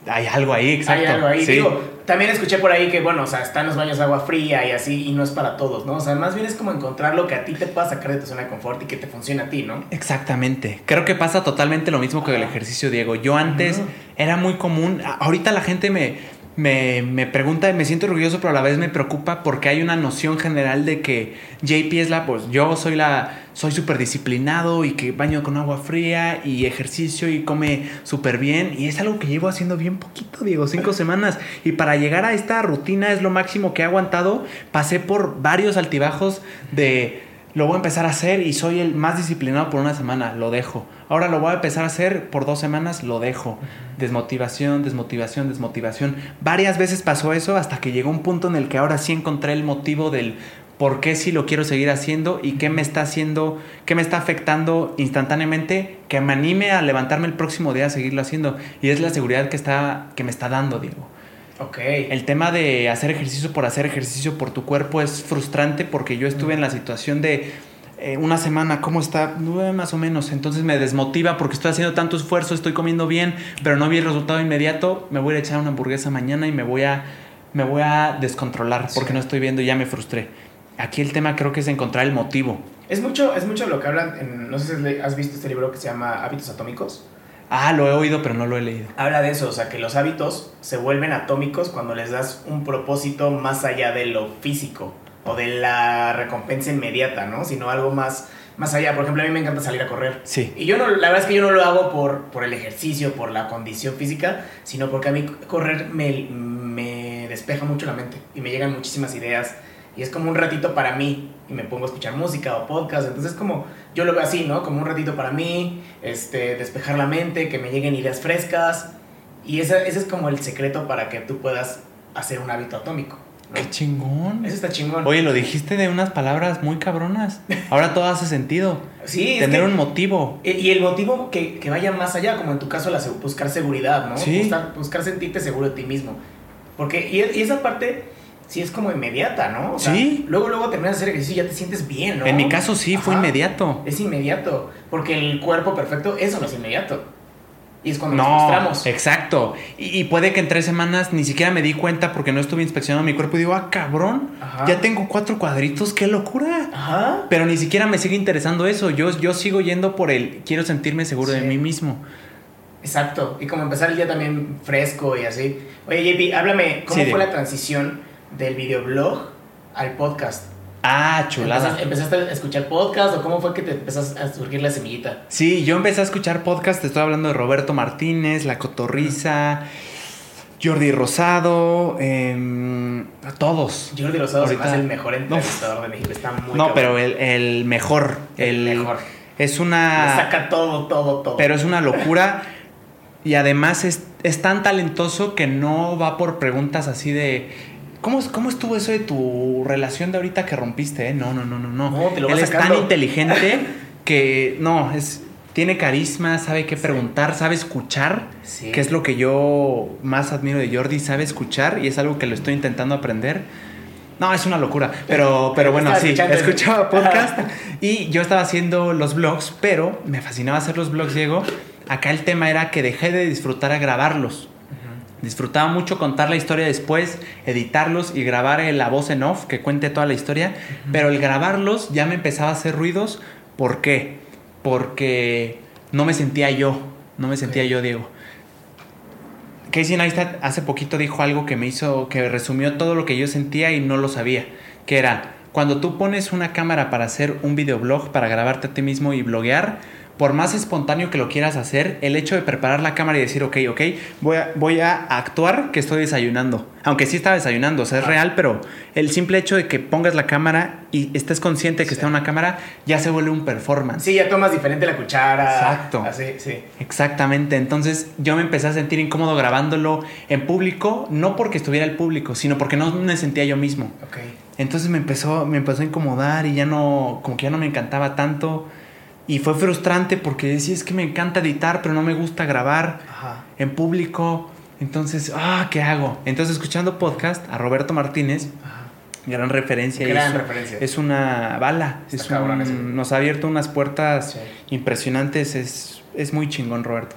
Hay algo ahí, exacto. Hay algo ahí. Sí. Digo, también escuché por ahí que, bueno, o sea, están los baños de agua fría y así, y no es para todos, ¿no? O sea, más bien es como encontrar lo que a ti te pueda sacar de tu zona de confort y que te funcione a ti, ¿no? Exactamente. Creo que pasa totalmente lo mismo que el ejercicio, Diego. Yo antes era muy común. Ahorita la gente me, me, me pregunta, me siento orgulloso, pero a la vez me preocupa porque hay una noción general de que JP es la, pues yo soy la, soy súper disciplinado y que baño con agua fría y ejercicio y come súper bien. Y es algo que llevo haciendo bien poquito, Diego, cinco semanas. Y para llegar a esta rutina es lo máximo que he aguantado. Pasé por varios altibajos de lo voy a empezar a hacer y soy el más disciplinado por una semana, lo dejo. Ahora lo voy a empezar a hacer por dos semanas, lo dejo. Desmotivación, desmotivación, desmotivación. Varias veces pasó eso hasta que llegó un punto en el que ahora sí encontré el motivo del por qué sí lo quiero seguir haciendo y qué me está haciendo, qué me está afectando instantáneamente, que me anime a levantarme el próximo día a seguirlo haciendo. Y es la seguridad que, está, que me está dando, Diego. Ok. El tema de hacer ejercicio por hacer ejercicio por tu cuerpo es frustrante porque yo estuve en la situación de eh, una semana, ¿cómo está? Eh, más o menos. Entonces me desmotiva porque estoy haciendo tanto esfuerzo, estoy comiendo bien, pero no vi el resultado inmediato. Me voy a echar una hamburguesa mañana y me voy a, me voy a descontrolar porque Sí. no estoy viendo y ya me frustré. Aquí el tema creo que es encontrar el motivo. Es mucho, es mucho lo que hablan, en- no sé si has visto este libro que se llama Hábitos Atómicos. Ah, lo he oído, pero no lo he leído. Habla de eso, o sea, que los hábitos se vuelven atómicos cuando les das un propósito más allá de lo físico o de la recompensa inmediata, ¿no? Sino algo más, más allá. Por ejemplo, a mí me encanta salir a correr. Sí. Y yo no, la verdad es que yo no lo hago por, por el ejercicio, por la condición física, sino porque a mí correr me, me despeja mucho la mente y me llegan muchísimas ideas. Y es como un ratito para mí y me pongo a escuchar música o podcast. Entonces, como yo lo veo así, ¿no? Como un ratito para mí, este, despejar la mente, que me lleguen ideas frescas. Y ese, ese es como el secreto para que tú puedas hacer un hábito atómico. ¿no? ¡Qué chingón! Eso está chingón. Oye, lo dijiste de unas palabras muy cabronas. Ahora todo hace sentido. sí, es Tener que- un motivo. Y el motivo que, que vaya más allá, como en tu caso, la, buscar seguridad, ¿no? Sí. Buscar, buscar sentirte seguro de ti mismo. Porque, y, y esa parte sí es como inmediata, ¿no? O sea, Sí. Luego, luego terminas de hacer ejercicio y ya te sientes bien, ¿no? En mi caso sí, fue inmediato. Es inmediato. Porque el cuerpo perfecto, eso no es inmediato. Y es cuando nos No, frustramos. exacto. Y, y puede que en tres semanas ni siquiera me di cuenta porque no estuve inspeccionando mi cuerpo y digo, ah, cabrón, Ajá. ya tengo cuatro cuadritos, qué locura. Ajá. Pero ni siquiera me sigue interesando eso. Yo, yo sigo yendo por el quiero sentirme seguro de mí mismo. Exacto. Y como empezar el día también fresco y así. Oye, JP, háblame, ¿cómo Sí, fue la transición del videoblog al podcast? Ah, chulada. ¿Empezaste, empezaste a escuchar podcast o cómo fue que te empezaste a surgir la semillita? Sí, yo empecé a escuchar podcast, te estoy hablando de Roberto Martínez, La Cotorriza, Jordi Rosado, em, todos. Jordi Rosado Ahorita- hace el mejor entrevistador de México. Está muy No, cabrón. pero el, el mejor. El El, mejor. Es una. saca todo, todo, todo. Pero es una locura. Y además es, es tan talentoso que no va por preguntas así de. ¿Cómo, ¿Cómo estuvo eso de tu relación de ahorita que rompiste? eh? No, no, no, no, no. No, te lo Él es tan inteligente que no, es. Tiene carisma, sabe qué preguntar, sabe escuchar, Sí. que es lo que yo más admiro de Jordi, sabe escuchar y es algo que lo estoy intentando aprender. No, es una locura, pero, pero bueno, sí, escuchando escuchaba podcast y yo estaba haciendo los vlogs, pero me fascinaba hacer los vlogs, Diego. Acá el tema era que dejé de disfrutar a grabarlos. Disfrutaba mucho contar la historia después, editarlos y grabar eh, la voz en off que cuente toda la historia. Pero el grabarlos ya me empezaba a hacer ruidos. ¿Por qué? Porque no me sentía yo. No me sentía yo, Diego. Casey Neistat hace poquito dijo algo que me hizo, que resumió todo lo que yo sentía y no lo sabía. Que era, cuando tú pones una cámara para hacer un videoblog, para grabarte a ti mismo y bloguear, por más espontáneo que lo quieras hacer, el hecho de preparar la cámara y decir, ok, ok, voy a, voy a actuar que estoy desayunando. Aunque sí estaba desayunando, o sea, es real, pero el simple hecho de que pongas la cámara y estés consciente de que está una cámara, ya se vuelve un performance. Sí, ya tomas diferente la cuchara. Exacto. Así, sí. Exactamente. Entonces yo me empecé a sentir incómodo grabándolo en público, no porque estuviera el público, sino porque no me sentía yo mismo. Ok. Entonces me empezó, me empezó a incomodar y ya no, como que ya no me encantaba tanto. Y fue frustrante porque decía, es que me encanta editar, pero no me gusta grabar Ajá. en público. Entonces, ah, ¿qué hago? Entonces, escuchando podcast a Roberto Martínez, Ajá. gran referencia. Gran es, referencia. es una bala. Es un- nos ha abierto unas puertas Sí. impresionantes. Es, es muy chingón, Roberto.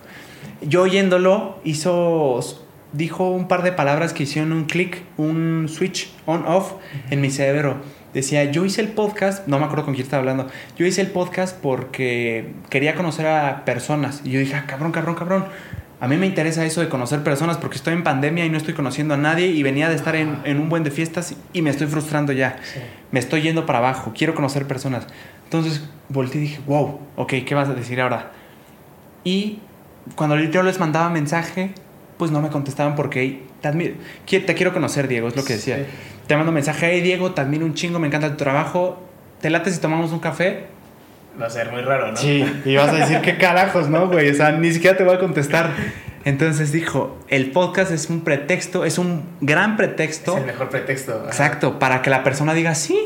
Yo oyéndolo, hizo, dijo un par de palabras que hicieron un clic, un switch on-off en mi cerebro. Decía, yo hice el podcast, no me acuerdo con quién estaba hablando, yo hice el podcast porque quería conocer a personas. Y yo dije, ah, cabrón, cabrón, cabrón. A mí me interesa eso de conocer personas porque estoy en pandemia y no estoy conociendo a nadie y venía de estar en, en un buen de fiestas y me estoy frustrando ya. Sí. Me estoy yendo para abajo, quiero conocer personas. Entonces volteé y dije, wow, ok, ¿qué vas a decir ahora? Y cuando yo les mandaba mensaje, pues no me contestaban porque te, admiro, te quiero conocer, Diego, es lo que decía. Sí. Te mando mensaje, hey Diego, te admiro un chingo, me encanta tu trabajo. ¿Te late si tomamos un café? Va a ser muy raro, ¿no? Sí, y vas a decir qué carajos, ¿no, güey? O sea, ni siquiera te voy a contestar. Entonces dijo, el podcast es un pretexto, es un gran pretexto. Es el mejor pretexto. Ajá. Exacto, para que la persona diga, sí,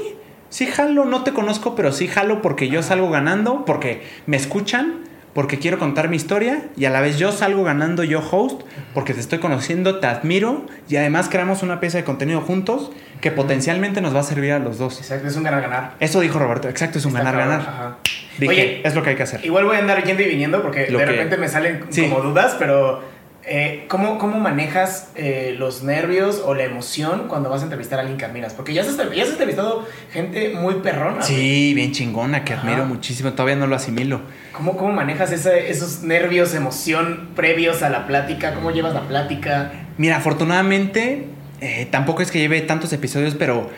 sí jalo, no te conozco, pero sí jalo porque yo salgo ganando, porque me escuchan, porque quiero contar mi historia y a la vez yo salgo ganando yo host, porque te estoy conociendo, te admiro y además creamos una pieza de contenido juntos que potencialmente nos va a servir a los dos. Exacto, es un ganar-ganar. Eso dijo Roberto, exacto, es un ganar-ganar. Dije, Oye, es lo que hay que hacer. Igual voy a andar yendo y viniendo porque Lo de que- repente me salen Sí. como dudas, pero eh, ¿cómo, ¿cómo manejas eh, los nervios o la emoción cuando vas a entrevistar a alguien que admiras? Porque ya has, ya has entrevistado gente muy perrona. Sí, bien chingona, que Ajá. admiro muchísimo, todavía no lo asimilo. ¿Cómo, cómo manejas esos nervios, emoción previos a la plática? ¿Cómo llevas la plática? Mira, afortunadamente, eh, tampoco es que lleve tantos episodios, pero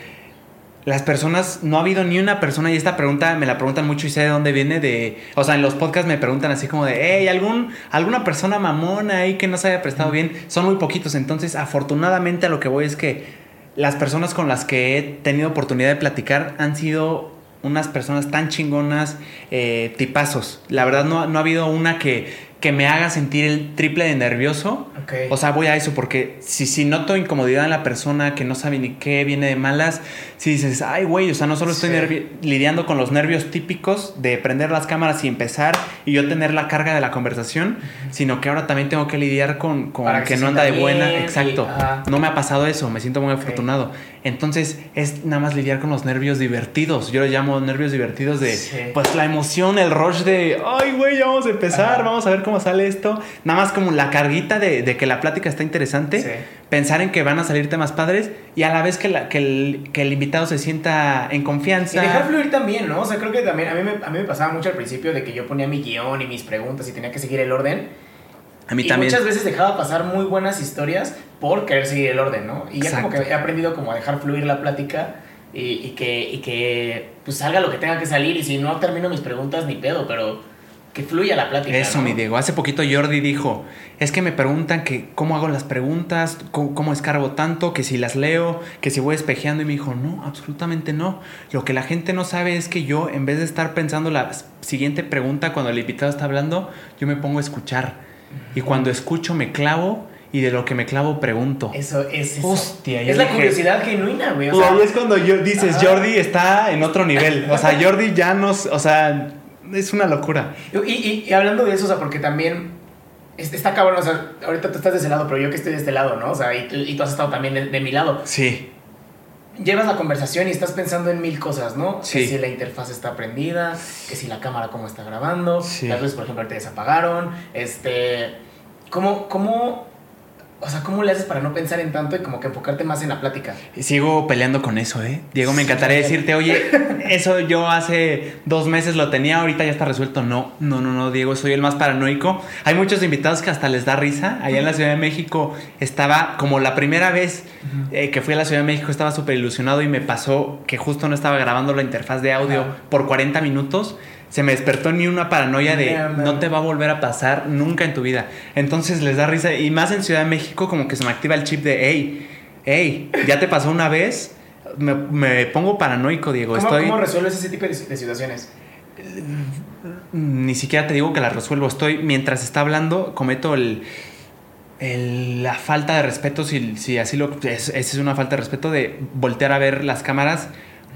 las personas, no ha habido ni una persona, y esta pregunta me la preguntan mucho y sé de dónde viene, de, o sea, en los podcasts me preguntan así como de, hey, ¿algún, alguna persona mamona ahí que no se haya prestado bien, son muy poquitos, entonces afortunadamente a lo que voy es que las personas con las que he tenido oportunidad de platicar han sido unas personas tan chingonas, eh, tipazos. La verdad no, no ha habido una que, que me haga sentir el triple de nervioso. Ok. O sea, voy a eso porque si, si noto incomodidad en la persona que no sabe ni qué viene de malas, si dices, ay, güey, o sea, no solo estoy Sí. lidiando con los nervios típicos de prender las cámaras y empezar y yo tener la carga de la conversación, sino que ahora también tengo que lidiar con, con que no anda de buena. bien y- Exacto. No me ha pasado eso, me siento muy afortunado. Entonces es nada más lidiar con los nervios divertidos. Yo les llamo nervios divertidos de, Sí. pues la emoción, el rush de, ay, güey, ya vamos a empezar, vamos a ver cómo sale esto. Nada más como la carguita de, de que la plática está interesante, Sí. pensar en que van a salir temas padres y a la vez que, la- que, el, que el invitado se sienta en Y confianza. dejar fluir también, ¿no? O sea, creo que también a mí, me, a mí me pasaba mucho al principio de que yo ponía mi guion y mis preguntas y tenía que seguir el orden. a mí y también. muchas veces dejaba pasar muy buenas historias por querer seguir el orden, ¿no? Y ya como que he aprendido como a dejar fluir la plática y, y que, y que pues salga lo que tenga que salir y si no termino mis preguntas ni pedo, pero que fluya la plática. Eso, ¿no? mi Diego. Hace poquito Jordi dijo, es que me preguntan que cómo hago las preguntas, cómo, cómo escarbo tanto, que si las leo, que si voy espejeando. Y me dijo, no, absolutamente no. Lo que la gente no sabe es que yo, en vez de estar pensando la siguiente pregunta cuando el invitado está hablando, yo me pongo a escuchar. Y cuando escucho me clavo y de lo que me clavo pregunto. Eso es eso. Hostia, es la dije- curiosidad genuina, güey. O Y sea, ahí es cuando yo, dices. Jordi está en otro nivel. O sea, Jordi ya nos, o sea, es una locura. Y, y- y hablando de eso, o sea, porque también es- está cabrón, o sea, ahorita tú estás de ese lado, pero yo que estoy de este lado, ¿no? O sea, y tú, y tú has estado también de, de mi lado. Sí. Llevas la conversación y estás pensando en mil cosas, ¿no? Sí. Que si la interfaz está prendida, que si la cámara cómo está grabando, Sí. las luces, por ejemplo, ahorita desapagaron, este... ¿Cómo, cómo, o sea, cómo le haces para no pensar en tanto y como que enfocarte más en la plática? Sigo peleando con eso, ¿eh? Diego, me encantaría decirte, oye, eso yo hace dos meses lo tenía, ahorita ya está resuelto. No, no, no, no, Diego, soy el más paranoico. Hay muchos invitados que hasta les da risa. Allá en la Ciudad de México estaba, como la primera vez eh, que fui a la Ciudad de México, estaba súper ilusionado y me pasó que justo no estaba grabando la interfaz de audio por 40 minutos. Se me despertó ni una paranoia de No, te va a volver a pasar nunca en tu vida. Entonces les da risa. Y más en Ciudad de México, como que se me activa el chip de, hey, hey, ya te pasó una vez. Me, me pongo paranoico, Diego. ¿Cómo, Estoy. cómo resuelves ese tipo de, de situaciones? Ni siquiera te digo que la resuelvo. Estoy, mientras está hablando, cometo el, el- la falta de respeto, si, si así lo... Es, esa es una falta de respeto de voltear a ver las cámaras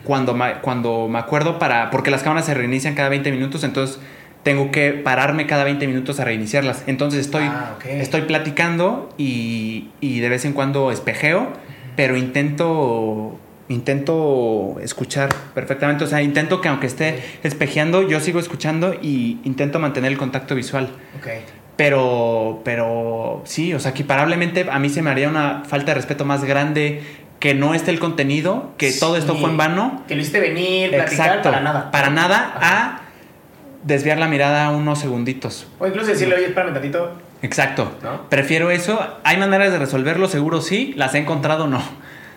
cuando, ma- cuando me acuerdo para... Porque las cámaras se reinician cada 20 minutos, entonces tengo que pararme cada 20 minutos a reiniciarlas. Entonces estoy, Ah, ok. estoy platicando y, y de vez en cuando espejeo, pero intento... Intento escuchar perfectamente, o sea, intento que aunque esté espejeando, yo sigo escuchando y intento mantener el contacto visual. Ok. Pero, pero sí, o sea, equiparablemente a mí se me haría una falta de respeto más grande que no esté el contenido, que todo esto fue en vano. Que lo hiciste venir, platicar, Exacto. para nada. Para nada Ajá. a desviar la mirada unos segunditos. O incluso decirle, oye, espérame tantito. Exacto. ¿No? Prefiero eso. Hay maneras de resolverlo, seguro sí. Las he encontrado, no.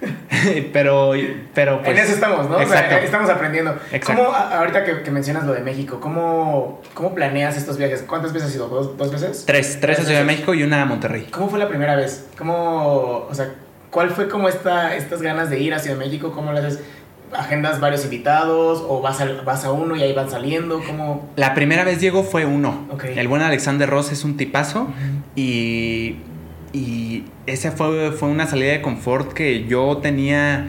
pero, pero pues, en eso estamos, ¿no? O sea, estamos aprendiendo. Exacto. ¿Cómo, ahorita que, que mencionas lo de México, ¿cómo, ¿cómo planeas estos viajes? ¿Cuántas veces has ido? ¿Dos, dos veces? Tres, tres a Ciudad de México y una a Monterrey. ¿Cómo fue la primera vez? ¿Cómo, o sea, cuál fue como esta, estas ganas de ir a Ciudad de México? ¿Cómo lo haces? ¿Agendas varios invitados o vas a, vas a uno y ahí van saliendo? ¿Cómo? La primera vez, Diego, fue uno. Ok. El buen Alexander Ross es un tipazo. Y, y esa fue, fue una salida de confort que yo tenía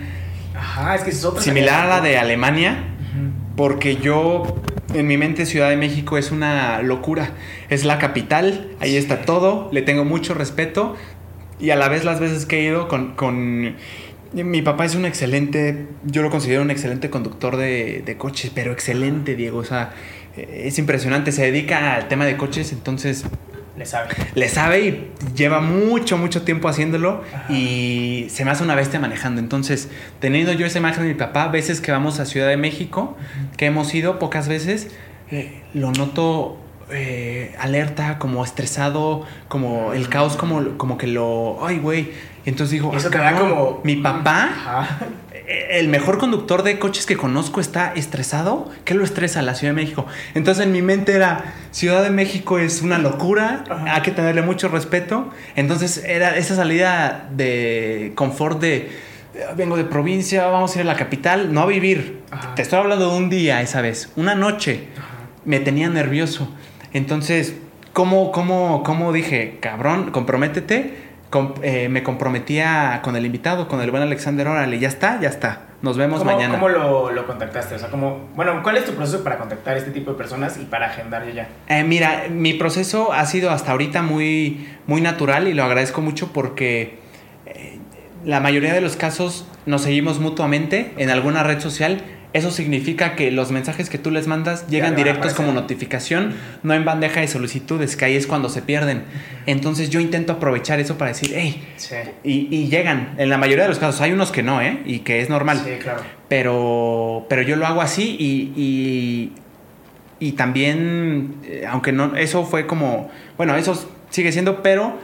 Ajá, es que es otra similar a la de. Alemania. Ujú. Porque yo, en mi mente, Ciudad de México es una locura. Es la capital, ahí está todo, le tengo mucho respeto. Y a la vez las veces que he ido con... con- mi papá es un excelente, yo lo considero un excelente conductor de, de coches, pero excelente, Diego. O sea, eh, es impresionante, se dedica al tema de coches, entonces Le sabe. le sabe y lleva mucho, mucho tiempo haciéndolo Ajá. y se me hace una bestia manejando. Entonces, teniendo yo esa imagen de mi papá, veces que vamos a Ciudad de México, que hemos ido pocas veces, eh, lo noto eh, alerta, como estresado, como el caos, como, como que lo... Ay, güey. Entonces digo, Y eso "Ah, te da como... Mi papá, Ajá. eh, el mejor conductor de coches que conozco está estresado. ¿Qué lo estresa la Ciudad de México? Entonces en mi mente era, Ciudad de México es una locura, Ajá. hay que tenerle mucho respeto. Entonces era esa salida de confort de, "Eh, vengo de provincia, vamos a ir a la capital, no a vivir. Ajá. Te estoy hablando de un día esa vez, una noche. Ajá. Me tenía nervioso. Entonces, ¿cómo, cómo, cómo dije, cabrón, comprométete? Com- eh, me comprometía con el invitado, con el buen Alexander, órale, ya está, ya está. Nos vemos ¿Cómo, mañana. ¿Cómo lo, lo contactaste? O sea, ¿cómo, bueno, ¿cuál es tu proceso para contactar a este tipo de personas y para agendar ya? Eh, mira, mi proceso ha sido hasta ahorita muy, muy natural y lo agradezco mucho porque eh, la mayoría de los casos nos seguimos mutuamente en alguna red social. Eso significa que los mensajes que tú les mandas llegan directos como notificación, no en bandeja de solicitudes, que ahí es cuando se pierden. Entonces yo intento aprovechar eso para decir, hey, Sí. y, y llegan. En la mayoría de los casos hay unos que no, ¿eh? Y que es normal. Sí, claro. Pero, pero yo lo hago así y, y, y también, eh, aunque no, eso fue como, bueno, eso sigue siendo, pero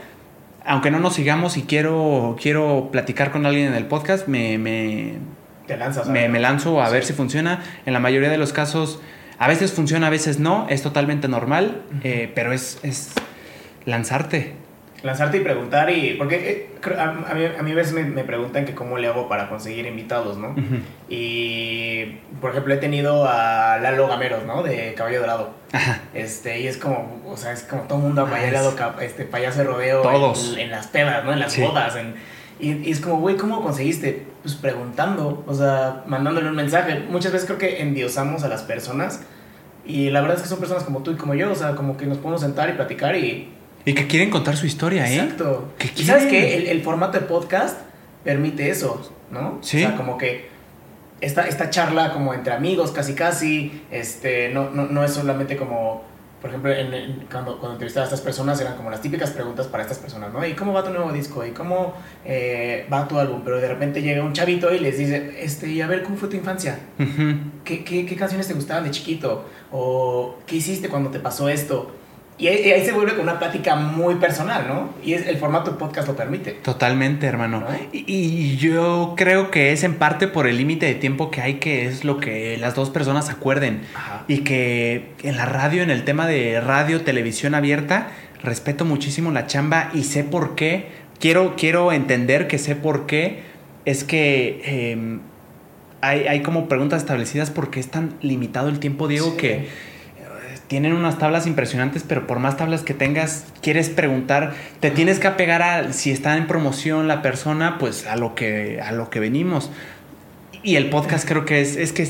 aunque no nos sigamos y quiero, quiero platicar con alguien en el podcast, me, me, Te lanzas. me, me lanzo a ver si funciona. En la mayoría de los casos, a veces funciona, a veces no, es totalmente normal, eh, pero es, es lanzarte. Lanzarte y preguntar y... Porque eh, a, mí, a mí a veces me, me preguntan que cómo le hago para conseguir invitados, ¿no? Y, por ejemplo, he tenido a Lalo Gameros, ¿no? De Caballo Dorado. Ajá. Este, y es como, o sea, es como todo el mundo Ah, bailado, este, payaso de rodeo. Todos. En, en las pedas, ¿no? En las Sí. bodas. En, y, y es como, güey, ¿cómo lo conseguiste? Pues preguntando, o sea, mandándole un mensaje. Muchas veces creo que endiosamos a las personas. Y la verdad es que son personas como tú y como yo, o sea, como que nos podemos sentar y platicar y... Y que quieren contar su historia, ¿eh? Exacto. ¿Qué y sabes que el, el formato de podcast permite eso, ¿no? Sí. O sea, como que esta, esta charla como entre amigos, casi casi, este, no, no, no es solamente como, por ejemplo, en, en- cuando, cuando entrevistaba a estas personas eran como las típicas preguntas para estas personas, ¿no? ¿Y cómo va tu nuevo disco? ¿Y cómo eh, va tu álbum? Pero de repente llega un chavito y les dice, este, y a ver, ¿cómo fue tu infancia? Ujú. ¿Qué, qué, qué canciones te gustaban de chiquito? ¿O qué hiciste cuando te pasó esto? Y ahí, se vuelve con una plática muy personal, ¿no? Y es, el formato podcast lo permite. Totalmente, hermano. ¿No? Y, y yo creo que es en parte por el límite de tiempo que hay, que es lo que las dos personas acuerden. Ajá. Y que en la radio, en el tema de radio, televisión abierta, respeto muchísimo la chamba y sé por qué. Quiero, quiero entender que sé por qué. Es que eh, hay, hay como preguntas establecidas porque es tan limitado el tiempo, Diego, Sí. que tienen unas tablas impresionantes, pero por más tablas que tengas, quieres preguntar, te tienes que apegar a si está en promoción la persona, pues a lo que, a lo que venimos. Y el podcast creo que es, es que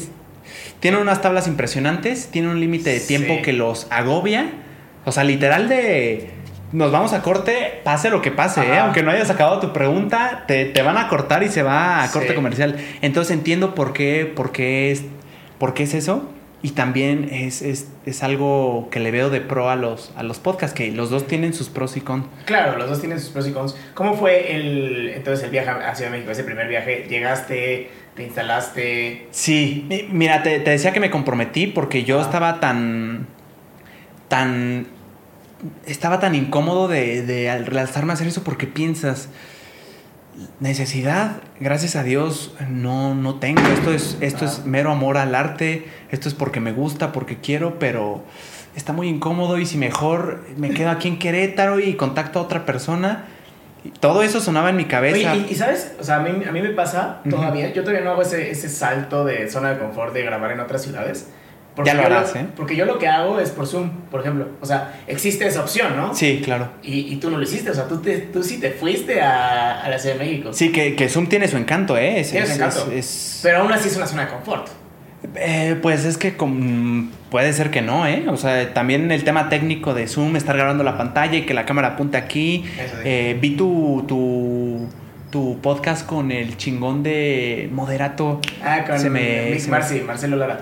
tiene unas tablas impresionantes, tiene un límite de tiempo Sí. que los agobia. O sea, literal de nos vamos a corte, pase lo que pase, ¿eh? Aunque no hayas acabado tu pregunta, te, te van a cortar y se va a corte Sí. comercial. Entonces entiendo por qué, por qué es, por qué es eso. Y también es, es, es algo que le veo de pro a los, a los podcasts, que los dos tienen sus pros y cons. Claro, los dos tienen sus pros y cons. ¿Cómo fue el, entonces el viaje a Ciudad de México, ese primer viaje? ¿Llegaste, te instalaste? Sí, mi- mira, te, te decía que me comprometí porque yo Ah. estaba tan. tan. estaba tan incómodo de, de al lanzarme a hacer eso porque piensas. Necesidad, gracias a Dios, no, no tengo. Esto es, esto es mero amor al arte. Esto es porque me gusta, porque quiero, pero está muy incómodo. Y si mejor me quedo aquí en Querétaro y contacto a otra persona. Todo eso sonaba en mi cabeza. Oye, y, y sabes, o sea, a mí, a mí me pasa todavía, yo todavía no hago ese, ese salto de zona de confort de grabar en otras ciudades. Ya lo yo harás, ¿eh? Porque yo lo que hago es por Zoom, por ejemplo. O sea, existe esa opción, ¿no? Sí, claro. Y, y tú no lo hiciste, o sea, tú, te, tú sí te fuiste a, a la Ciudad de México. Sí, que, que Zoom tiene su encanto, ¿eh? Es- Tiene su encanto. es- Pero aún así es una zona de confort. Eh, pues es que puede ser que no, ¿eh? O sea, también el tema técnico de Zoom, estar grabando la pantalla y que la cámara apunte aquí. Eso sí. Eh, vi tu, tu, tu podcast con el chingón de Moderato, Ah, con Se me- Mick se me- Marcy, Marcelo Lara.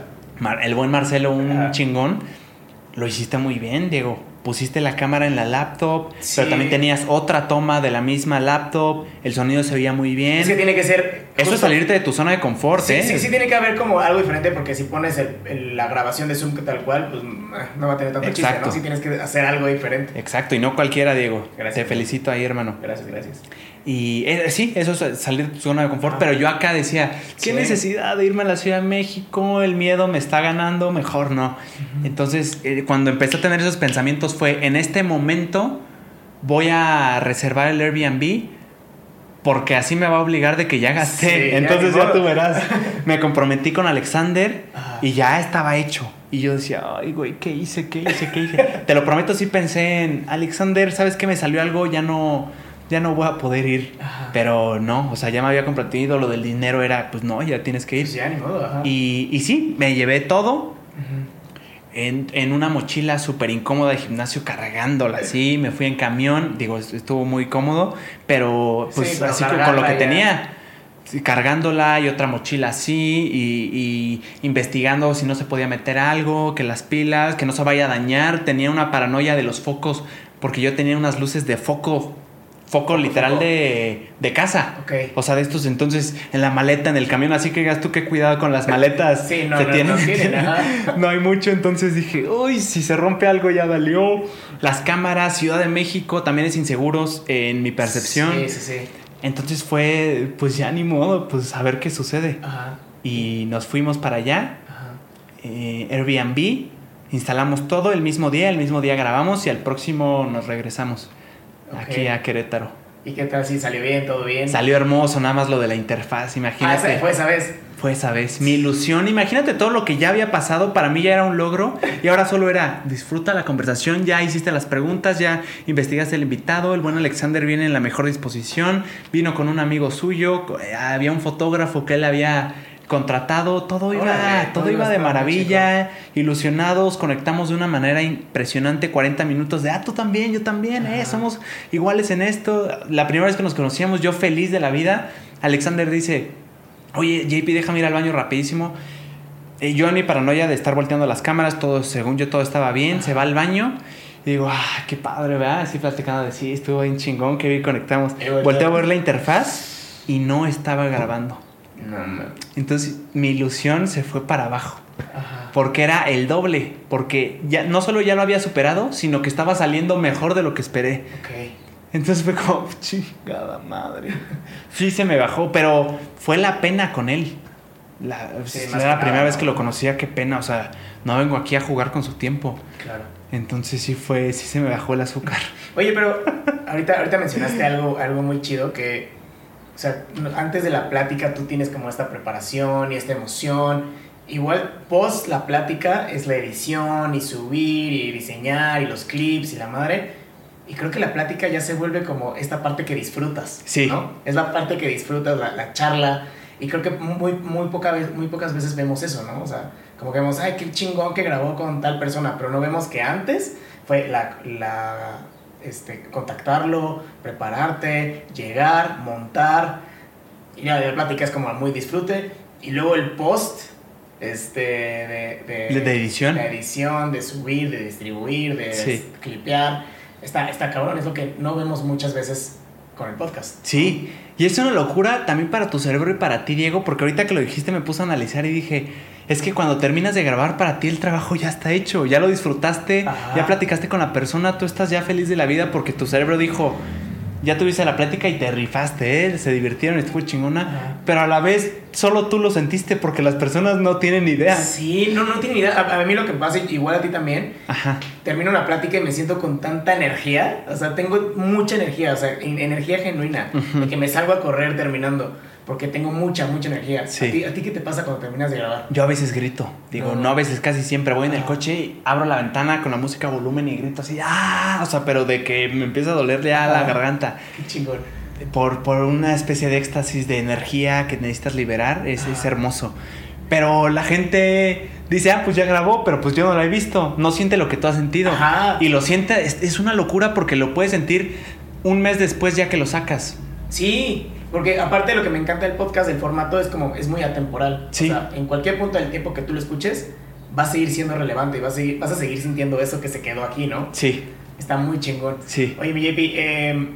El buen Marcelo, un chingón. Lo hiciste muy bien, Diego. Pusiste la cámara en la laptop, Sí. pero también tenías otra toma de la misma laptop. El sonido se veía muy bien. Es que tiene que ser... Eso es salirte de tu zona de confort, Sí, ¿eh? sí, sí tiene que haber como algo diferente porque si pones el- el- la grabación de Zoom tal cual, pues mm, no va a tener tanto chiste, Exacto. ¿no? Sí tienes que hacer algo diferente. Exacto, y no cualquiera, Diego. Gracias. Te felicito ahí, hermano. Gracias, gracias. Y eh, sí, eso es salir de tu zona de confort, pero yo acá decía, ¿qué Sí. necesidad de irme a la Ciudad de México? El miedo me está ganando, mejor no. Entonces, eh, cuando empecé a tener esos pensamientos fue, en este momento voy a reservar el Airbnb porque así me va a obligar de que ya gasté. Sí, Entonces ya tú verás. Me comprometí con Alexander Ajá. y ya estaba hecho. Y yo decía, ay, güey, ¿qué hice? ¿Qué hice? ¿Qué hice? Te lo prometo, sí pensé en, Alexander, ¿sabes qué? Me salió algo, ya no, ya no voy a poder ir. Ajá. Pero no, o sea, ya me había comprometido, lo del dinero era, pues no, ya tienes que ir. Pues ya, ni modo, ajá. Y, y sí, me llevé todo en, en una mochila súper incómoda de gimnasio cargándola así, me fui en camión, digo, est- estuvo muy cómodo, pero pues Sí, pero así con, lo que ya. tenía, sí, cargándola y otra mochila así y, y investigando si no se podía meter algo, que las pilas, que no se vaya a dañar, tenía una paranoia de los focos, porque yo tenía unas luces de foco, foco literal foco. De, de casa. Ok. O sea, de estos entonces en la maleta, en el camión, así que digas tú qué cuidado con las maletas. Sí, no, Se no, tienen- no tienen, no hay mucho, entonces dije, uy, si se rompe algo ya valió. Las cámaras, Ciudad de México, también es inseguros en mi percepción. Sí, sí, sí. Entonces fue, pues ya ni modo, pues a ver qué sucede. Ajá, Y nos fuimos para allá, ajá. eh, Airbnb, instalamos todo el mismo día, el mismo día grabamos y al próximo nos regresamos Aquí a Querétaro. ¿Y qué tal si salió bien, todo bien? Salió hermoso, nada más lo de la interfaz, Ah, imagínate. esa fue esa vez. Fue esa vez. Mi ilusión, imagínate todo lo que ya había pasado, para mí ya era un logro y ahora solo era disfruta la conversación, ya hiciste las preguntas, ya investigaste el invitado, el buen Alexander viene en la mejor disposición, vino con un amigo suyo, eh, había un fotógrafo que él había contratado, todo iba, Órale, todo todo iba de maravilla, ilusionados, conectamos de una manera impresionante, 40 minutos de, ah, tú también, yo también, eh, somos iguales en esto. La primera vez que nos conocíamos, yo feliz de la vida, Alexander dice, Oye, JP, déjame ir al baño rapidísimo. Eh, yo en mi paranoia de estar volteando las cámaras, todo, según yo todo estaba bien, se va al baño. Y digo, ah, qué padre, ¿verdad? Así platicando de sí, estuvo bien chingón, que bien conectamos. Y volteo. Volteo a ver la interfaz y no estaba grabando. No. Entonces mi ilusión se fue para abajo. Ajá. Porque era el doble. Porque ya no solo ya lo había superado, sino que estaba saliendo mejor de lo que esperé. Ok. Entonces fue como, chingada madre. Sí se me bajó, pero fue la pena con él. La, Sí, era la nada, primera vez que lo conocía, qué pena. O sea, no vengo aquí a jugar con su tiempo. Claro. Entonces sí fue, sí se me bajó el azúcar. Oye, pero ahorita, ahorita mencionaste algo, algo muy chido que, o sea, antes de la plática tú tienes como esta preparación y esta emoción. Igual post la plática es la edición y subir y diseñar y los clips y la madre. Y creo que la plática ya se vuelve como esta parte que disfrutas. Sí. ¿no? Es la parte que disfrutas, la, la charla. Y creo que muy, muy, poca vez, muy pocas veces vemos eso, ¿no? O sea, como que vemos, ay, qué chingón que grabó con tal persona, pero no vemos que antes fue la, la este, contactarlo, prepararte, llegar, montar. Y ya la plática es como muy disfrute. Y luego el post este, de, de, De edición. De edición, de subir, de distribuir, de Sí. clipear. Está, está cabrón, es lo que no vemos muchas veces con el podcast. Sí, y es una locura también para tu cerebro y para ti, Diego, porque ahorita que lo dijiste me puse a analizar y dije, es que cuando terminas de grabar para ti el trabajo ya está hecho, ya lo disfrutaste, Ajá. ya platicaste con la persona, tú estás ya feliz de la vida porque tu cerebro dijo, ya tuviste la plática y te rifaste, ¿eh? se divirtieron, estuvo chingona, Ajá. pero a la vez solo tú lo sentiste porque las personas no tienen idea. Sí, no, no tiene ni idea. A, a mí lo que pasa, igual a ti también, Ajá. termino una plática y me siento con tanta energía. O sea, tengo mucha energía, o sea, en- energía genuina. Ujú. De que me salgo a correr terminando. Porque tengo mucha, mucha energía. Sí. ¿A, ti, ¿A ti qué te pasa cuando terminas de grabar? Yo a veces grito, digo, No. no, a veces casi siempre voy en el Ajá. coche y abro la ventana con la música a volumen y grito así, ¡ah! O sea, pero de que me empieza a doler ya la Ajá. garganta. Qué chingón. Por, por una especie de éxtasis de energía que necesitas liberar, es, es hermoso. Pero la gente dice, ah, pues ya grabó, pero pues yo no lo he visto. No siente lo que tú has sentido. Ajá. Y lo siente, es, es una locura porque lo puedes sentir un mes después ya que lo sacas. Sí, porque aparte de lo que me encanta del podcast, el formato es como, es muy atemporal. Sí. O sea, en cualquier punto del tiempo que tú lo escuches, va a seguir siendo relevante y vas a seguir, vas a seguir sintiendo eso que se quedó aquí, ¿no? Sí, Está muy chingón. sí, Oye, mi JP, eh,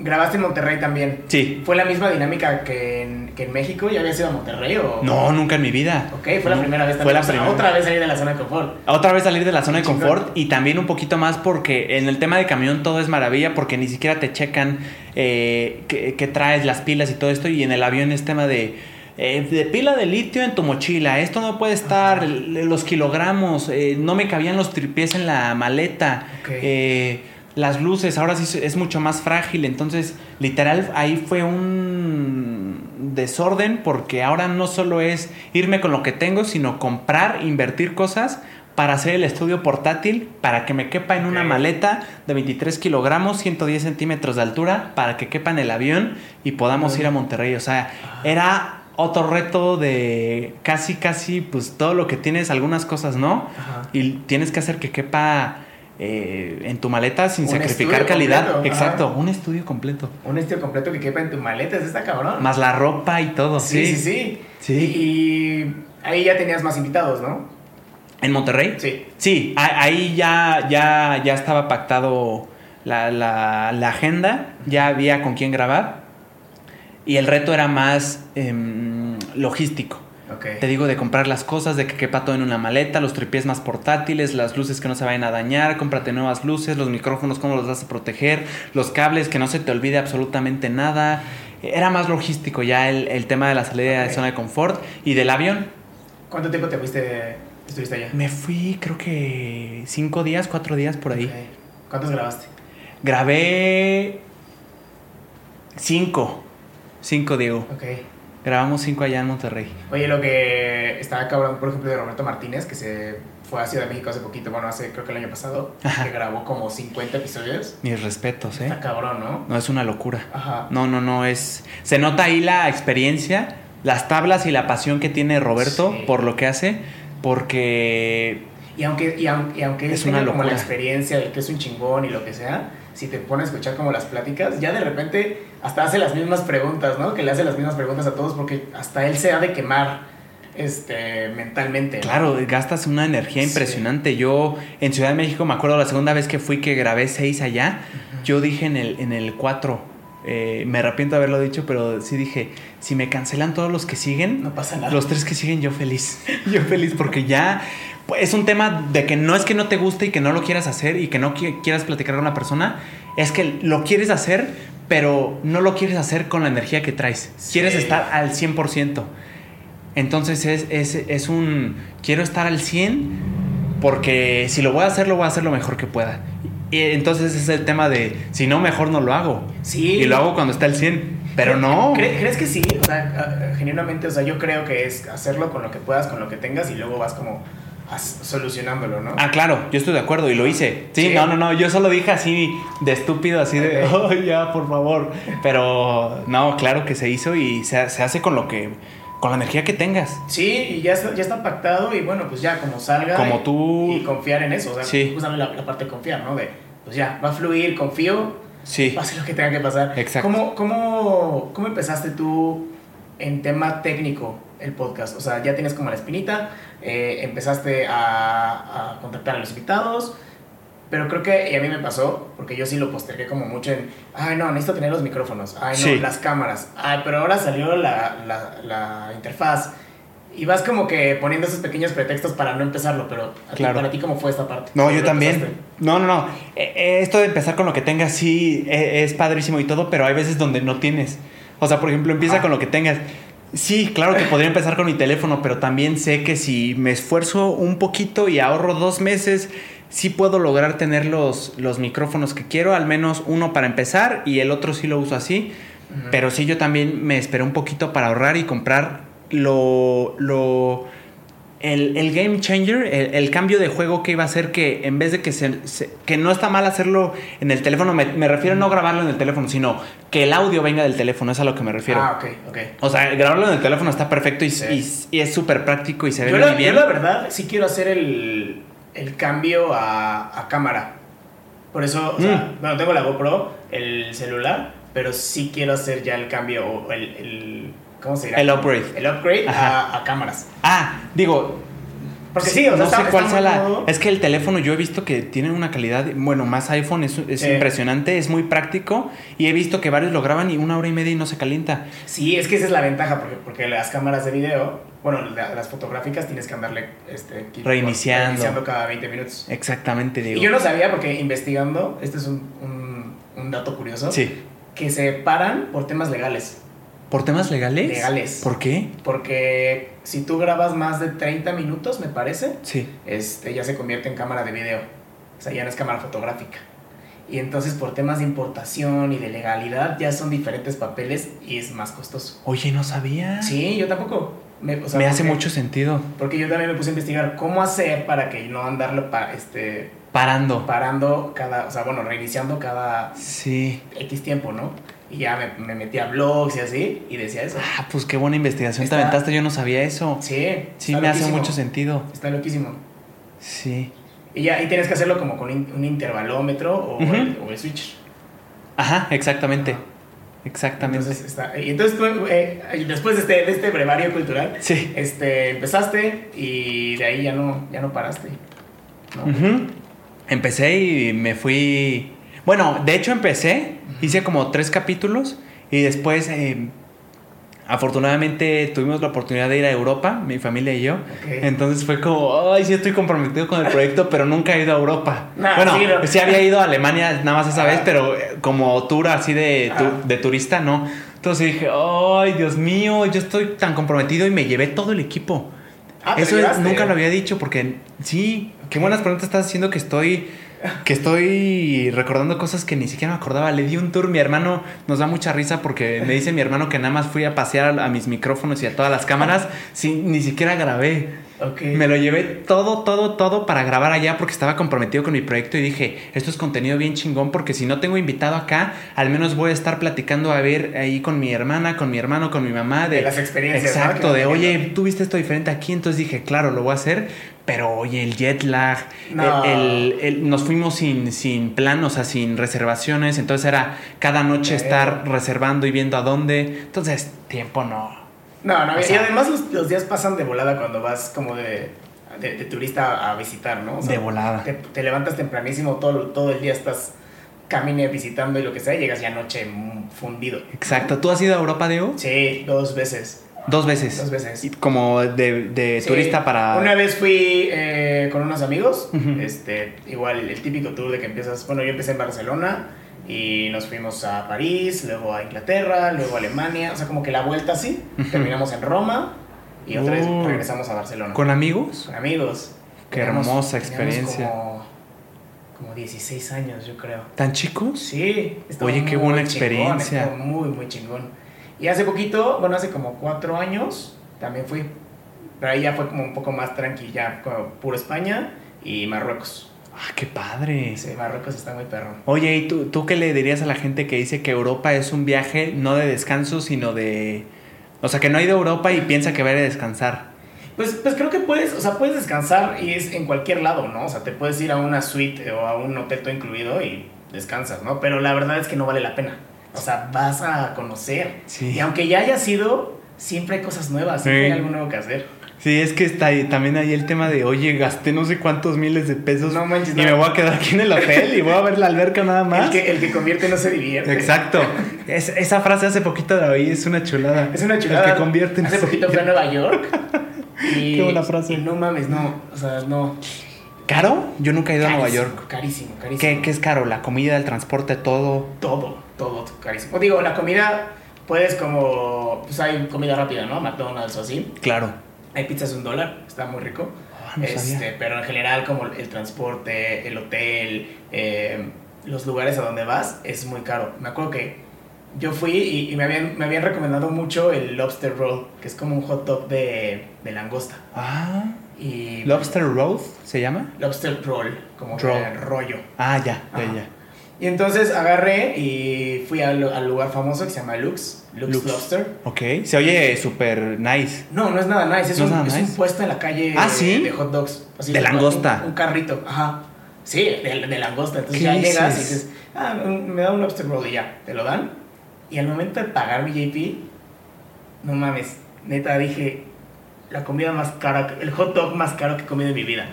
grabaste en Monterrey también. sí. ¿Fue la misma dinámica que en, que en México? ¿Ya habías ido a Monterrey o...? No, nunca en mi vida. Ok, fue la No, primera vez Fue también. la O sea, primera. Otra vez salir de la zona de confort. Otra vez salir de la zona de confort y también un poquito más porque en el tema de camión todo es maravilla porque ni siquiera te checan eh, qué traes, las pilas y todo esto y en el avión es tema de, eh, de pila de litio en tu mochila, esto no puede estar, los kilogramos, eh, no me cabían los tripiés en la maleta, eh, las luces, ahora sí es mucho más frágil, entonces literal ahí fue un desorden porque ahora no solo es irme con lo que tengo, sino comprar, invertir cosas para hacer el estudio portátil, para que me quepa en una maleta de 23 kilogramos, 110 centímetros de altura, para que quepa en el avión y podamos ir a Monterrey. O sea, era otro reto de casi, casi, pues todo lo que tienes, algunas cosas no, Ajá. y tienes que hacer que quepa eh, en tu maleta sin Un sacrificar estudio calidad. completo, Exacto, ajá. un estudio completo. Un estilo completo que quepa en tu maleta, eso está cabrón. Más la ropa y todo. sí, Sí, sí, sí. Y ahí ya tenías más invitados, ¿no? ¿En Monterrey? Sí. Sí, ahí ya, ya, ya estaba pactado la, la- la agenda, ya había con quién grabar y el reto era más em, logístico. Ok. Te digo de comprar las cosas, de que quepa todo en una maleta, los tripiés más portátiles, las luces que no se vayan a dañar, cómprate nuevas luces, los micrófonos, cómo los vas a proteger, los cables, que no se te olvide absolutamente nada. Era más logístico ya el, el tema de la salida de zona de confort y del avión. ¿Cuánto tiempo te fuiste, estuviste allá? Me fui creo que cinco días, cuatro días por ahí. Ok. ¿Cuántos grabaste? Grabé cinco. Cinco, Diego. Ok. Grabamos cinco allá en Monterrey. Oye, lo que estaba cabrón, por ejemplo, de Roberto Martínez, que se fue a Ciudad de México hace poquito, bueno, hace creo que el año pasado, Ajá. que grabó como 50 episodios. Mis respetos, ¿eh? Está cabrón, ¿no? No es una locura. Ajá. No, no, no es. Se nota ahí la experiencia, las tablas y la pasión que tiene Roberto Sí. por lo que hace, porque Y aunque, y aunque, y aunque él Es una como la experiencia de que es un chingón y lo que sea, si te pones a escuchar como las pláticas, ya de repente hasta hace las mismas preguntas, ¿no? Que le hace las mismas preguntas a todos porque hasta él se ha de quemar este, mentalmente. ¿no? Claro, gastas una energía Sí. impresionante. Yo en Ciudad de México me acuerdo la segunda vez que fui que grabé seis allá, yo dije en el, en el 4, me arrepiento de haberlo dicho, pero sí dije, si me cancelan todos los que siguen, No pasa nada. los tres que siguen yo feliz. yo feliz porque ya es un tema de que no es que no te guste y que no lo quieras hacer y que no quieras platicar con una persona, es que lo quieres hacer, pero no lo quieres hacer con la energía que traes. Quieres estar al 100%. Entonces es, es, es, un, quiero estar al 100 porque si lo voy a hacer, lo voy a hacer lo mejor que pueda. Y entonces es el tema de, si no, mejor no lo hago. Sí. Y lo hago cuando está al 100. Pero no. ¿Crees que sí? O sea, genuinamente, o sea, yo creo que es hacerlo con lo que puedas, con lo que tengas y luego vas como solucionándolo, ¿no? Ah, claro, yo estoy de acuerdo y lo hice. Sí, no, no, no, yo solo dije así de estúpido, así de, oh, ya, por favor. Pero no, claro que se hizo y se, se, hace con lo que, con la energía que tengas. Sí, y ya está, ya está pactado y bueno, pues ya como salga. Como tú. Y confiar en eso, o sea, sí. la, la parte de confiar, ¿no? De, pues ya, va a fluir, confío. Sí. Pase lo que tenga que pasar. Exacto. ¿Cómo, cómo, cómo empezaste tú en tema técnico el podcast? O sea, ya tienes como la espinita, eh, empezaste a, a, contactar a los invitados, pero creo que, y a mí me pasó, porque yo sí lo postergué como mucho en, ay no, necesito tener los micrófonos, ay no, las cámaras, ay, pero ahora salió la, la, la, interfaz. Y vas como que poniendo esos pequeños pretextos para no empezarlo, pero claro. para ti, ¿cómo fue esta parte? No, yo también. No, no, no. Eh, eh, esto de empezar con lo que tengas sí es padrísimo y todo, pero hay veces donde no tienes. O sea, por ejemplo, empieza ah. con lo que tengas. Sí, claro que podría empezar con mi teléfono, pero también sé que si me esfuerzo un poquito y ahorro dos meses, sí puedo lograr tener los, los micrófonos que quiero, al menos uno para empezar y el otro sí lo uso así. Pero sí, yo también me esperé un poquito para ahorrar y comprar lo, lo el, game changer, el, cambio de juego que iba a hacer que en vez de que se, que no está mal hacerlo en el teléfono, me, refiero a no grabarlo en el teléfono, sino que el audio venga del teléfono, es a lo que me refiero. Ah, ok, ok. O sea, grabarlo en el teléfono está perfecto y, y, es súper práctico y se ve muy bien. Yo la verdad sí quiero hacer el, el cambio a, a, cámara. Por eso, o sea, mm. bueno, tengo la GoPro, el celular, pero sí quiero hacer ya el cambio, el, el ¿Cómo se dirá? El upgrade. El upgrade a, cámaras. Ah, digo. Porque sí, o sea, no sé cuál sea la. Es que el teléfono yo he visto que tiene una calidad. Bueno, más iPhone es, es impresionante, es muy práctico. Y he visto que varios lo graban y una hora y media y no se calienta. Sí, es que esa es la ventaja, porque, porque las cámaras de video, bueno, las fotográficas tienes que andarle este, reiniciando. reiniciando cada 20 minutos. Exactamente, digo. Y yo no sabía, porque investigando, este es un, un, un dato curioso. Sí. Que se paran por temas legales. ¿Por temas legales? Legales. ¿Por qué? Porque si tú grabas más de 30 minutos, me parece, sí. este, ya se convierte en cámara de video. O sea, ya no es cámara fotográfica. Y entonces por temas de importación y de legalidad ya son diferentes papeles y es más costoso. Oye, no sabía. Sí, yo tampoco. Me, me hace mucho sentido. Porque yo también me puse a investigar cómo hacer para que no andarlo para este parando. Parando cada, o sea, bueno, reiniciando cada sí. X tiempo, ¿no? Y ya me, me, metí a blogs y así, y decía eso. Ah, pues qué buena investigación te aventaste, yo no sabía eso. Sí. Sí, me hace mucho sentido. Está loquísimo. Sí. Y ya, y tienes que hacerlo como con un intervalómetro o, el, o el, switch. Ajá, exactamente. Exactamente. Entonces, está, y entonces tú, eh, después de este, de este brevario cultural, sí. este, empezaste y de ahí ya no, ya no paraste. ¿no? Empecé y me fui bueno, de hecho empecé, hice como tres capítulos y después, eh, afortunadamente, tuvimos la oportunidad de ir a Europa, mi familia y yo. Entonces fue como, ay, sí estoy comprometido con el proyecto, pero nunca he ido a Europa. bueno, sí, había ido a Alemania nada más esa vez, pero eh, como tour así de, de turista, no. Entonces dije, ay, Dios mío, yo estoy tan comprometido y me llevé todo el equipo. Ah, Eso nunca lo había dicho porque sí, qué buenas preguntas estás haciendo que estoy que estoy recordando cosas que ni siquiera me acordaba. Le di un tour, mi hermano nos da mucha risa porque me dice mi hermano que nada más fui a pasear a mis micrófonos y a todas las cámaras, sin, ni siquiera grabé. Me lo llevé todo, todo, todo para grabar allá porque estaba comprometido con mi proyecto y dije, esto es contenido bien chingón porque si no tengo invitado acá, al menos voy a estar platicando a ver ahí con mi hermana, con mi hermano, con mi mamá. De, las experiencias. Exacto, de oye, tú viste esto diferente aquí, entonces dije, claro, lo voy a hacer, pero oye, el jet lag, el, nos fuimos sin, sin plan, o sea, sin reservaciones, entonces era cada noche estar reservando y viendo a dónde, entonces tiempo no. No, no, y además los, días pasan de volada cuando vas como de, de, turista a visitar, ¿no? de volada. Te, levantas tempranísimo, todo, todo el día estás camine visitando y lo que sea, y llegas ya noche fundido. Exacto. ¿Tú has ido a Europa, Diego? Sí, dos veces. Dos veces. Dos veces. Como de, de Sí, turista para... Una vez fui eh, con unos amigos, este, igual el típico tour de que empiezas, bueno, yo empecé en Barcelona y nos fuimos a París, luego a Inglaterra, luego a Alemania, o sea, como que la vuelta así, terminamos en Roma y otra vez Oh. regresamos a Barcelona. ¿Con amigos? Con amigos. Qué Teníamos- hermosa experiencia. Como, como 16 años, yo creo. ¿Tan chicos? Sí. Oye, qué buena chingón, experiencia. muy, muy chingón. Y hace poquito, bueno, hace como cuatro años, también fui. Pero ahí ya fue como un poco más tranqui, ya como puro España y Marruecos. Ah, qué padre. Sí, Marruecos está muy perro. Oye, ¿y tú, tú qué le dirías a la gente que dice que Europa es un viaje no de descanso, sino de... O sea, que no ha ido a Europa y piensa que va a ir a descansar. Pues, pues creo que puedes, o sea, puedes descansar y es en cualquier lado, ¿no? O sea, te puedes ir a una suite o a un hotel todo incluido y descansas, ¿no? Pero la verdad es que no vale la pena. O sea, vas a conocer. Sí. Y aunque ya hayas ido, siempre hay cosas nuevas, siempre Sí. hay algo nuevo que hacer. Sí, es que está ahí, también ahí el tema de, oye, gasté no sé cuántos miles de pesos No manches, y no. me voy a quedar aquí en el hotel y voy a ver la alberca nada más. El que, el que convierte no se divierte. Exacto. Es- esa frase hace poquito la oí, es una chulada. Es una chulada. El que convierte no Hace poquito fui a Nueva York. Y, Qué buena frase. y no mames, no. O sea, no. ¿Caro? Yo nunca he ido a Nueva York. Carísimo, carísimo. ¿Qué, qué es caro? ¿La comida, el transporte, todo? Todo, todo carísimo. Digo, la comida puedes como. Pues hay comida rápida, ¿no? McDonald's o así. Claro. Hay pizzas de un dólar, está muy rico. Ah, no sabía. este, pero en general, como el transporte, el hotel, eh, los lugares a donde vas, es muy caro. Me acuerdo que yo fui y, y me, habían, me habían recomendado mucho el lobster roll, que es como un hot dog de, de langosta. Ah, Y Lobster Road se llama. lobster roll, como Roll. rollo. Ah, ya, ya, Ajá. ya. Y entonces agarré y fui al, al lugar famoso que se llama Lux, Lux, Lux. Lobster. Ok, se oye súper nice. No, no es nada nice, es, ¿No es un, es un nice? puesto en la calle Ah, de- ¿sí? de hot dogs. Así De langosta. Un, un carrito, ajá. Sí, de, de langosta. Entonces ¿Qué ya llegas y dices? ah, me da un lobster roll y ya, te lo dan. Y al momento de pagar mi JP, no mames, neta dije, la comida más cara, el hot dog más caro que he comido en mi vida.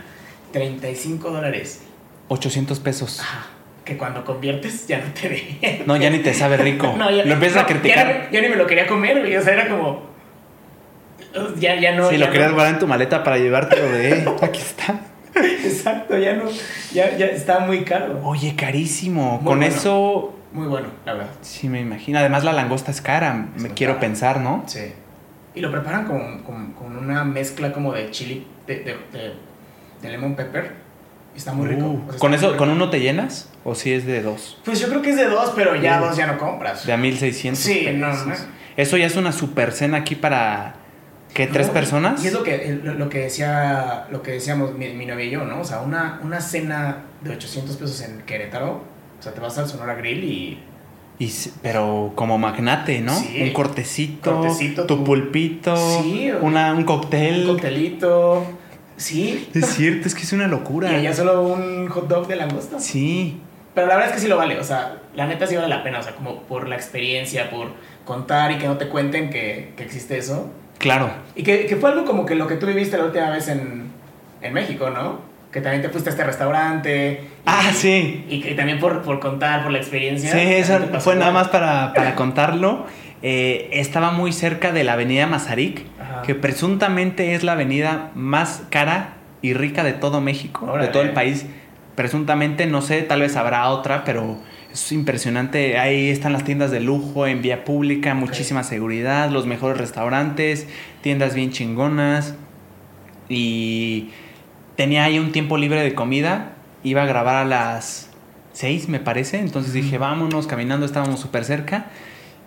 35 dólares. 800 pesos. Ajá. Que cuando conviertes ya no te ve. No, ya ni te sabe rico. No, ya- lo empiezas no, a criticar. Ya, ni- ya ni me lo quería comer, güey. O sea, era como. Ya, ya no. ya lo querías no. guardar en tu maleta para llevártelo de... "Eh, Aquí está. Exacto, ya no. Ya, ya está muy caro. Oye, carísimo. Muy Con bueno. eso... Muy bueno, la verdad. Sí, me imagino. Además, la langosta es cara. Me quiero cara. pensar, ¿no? Sí. Y lo preparan con, con, con una mezcla como de chili, de, de, de, de lemon pepper. Y está muy rico. Uh, O sea, ¿Con eso, con uno te llenas? ¿O si es de dos? Pues yo creo que es de dos, pero ya Uh. dos ya no compras. De a 1600 Sí, no, pesos. no. Eso ya es una super cena aquí para... ¿Qué? ¿Tres No, personas? Y es lo que, lo, lo que decía, lo que decíamos mi, mi novia y yo, ¿no? O sea, una, una cena de 800 pesos en Querétaro, o sea, te vas al Sonora Grill y Y pero como magnate, ¿no? Sí. Un cortecito, Cortecito, tu tu- pulpito, Sí, una, un cóctel. un coctelito, sí. Es cierto, es que es una Y locura. allá solo un hot dog de langosta. Sí. Pero la verdad es que sí lo vale, o sea, la neta sí vale la pena, o sea, como por la experiencia, por contar y que no te cuenten que, que existe eso. Claro. Y que, que fue algo como que lo que tú viviste la última vez en, en México, ¿no? Que también te fuiste a este restaurante. y- Ah, sí. Y también por, por contar, por la experiencia. Sí, eso fue nada más para, para contarlo. Eh, estaba muy cerca de la avenida Mazarik, Ajá. que presuntamente es la avenida más cara y rica de todo México, Órale. de todo el país. Presuntamente, no sé, tal vez habrá otra, pero es impresionante. Ahí están las tiendas de lujo en vía pública, muchísima seguridad, los mejores restaurantes, tiendas bien chingonas. Y tenía ahí un tiempo libre de comida. Iba a grabar a las 6, me parece. Entonces dije, vámonos caminando, estábamos súper cerca.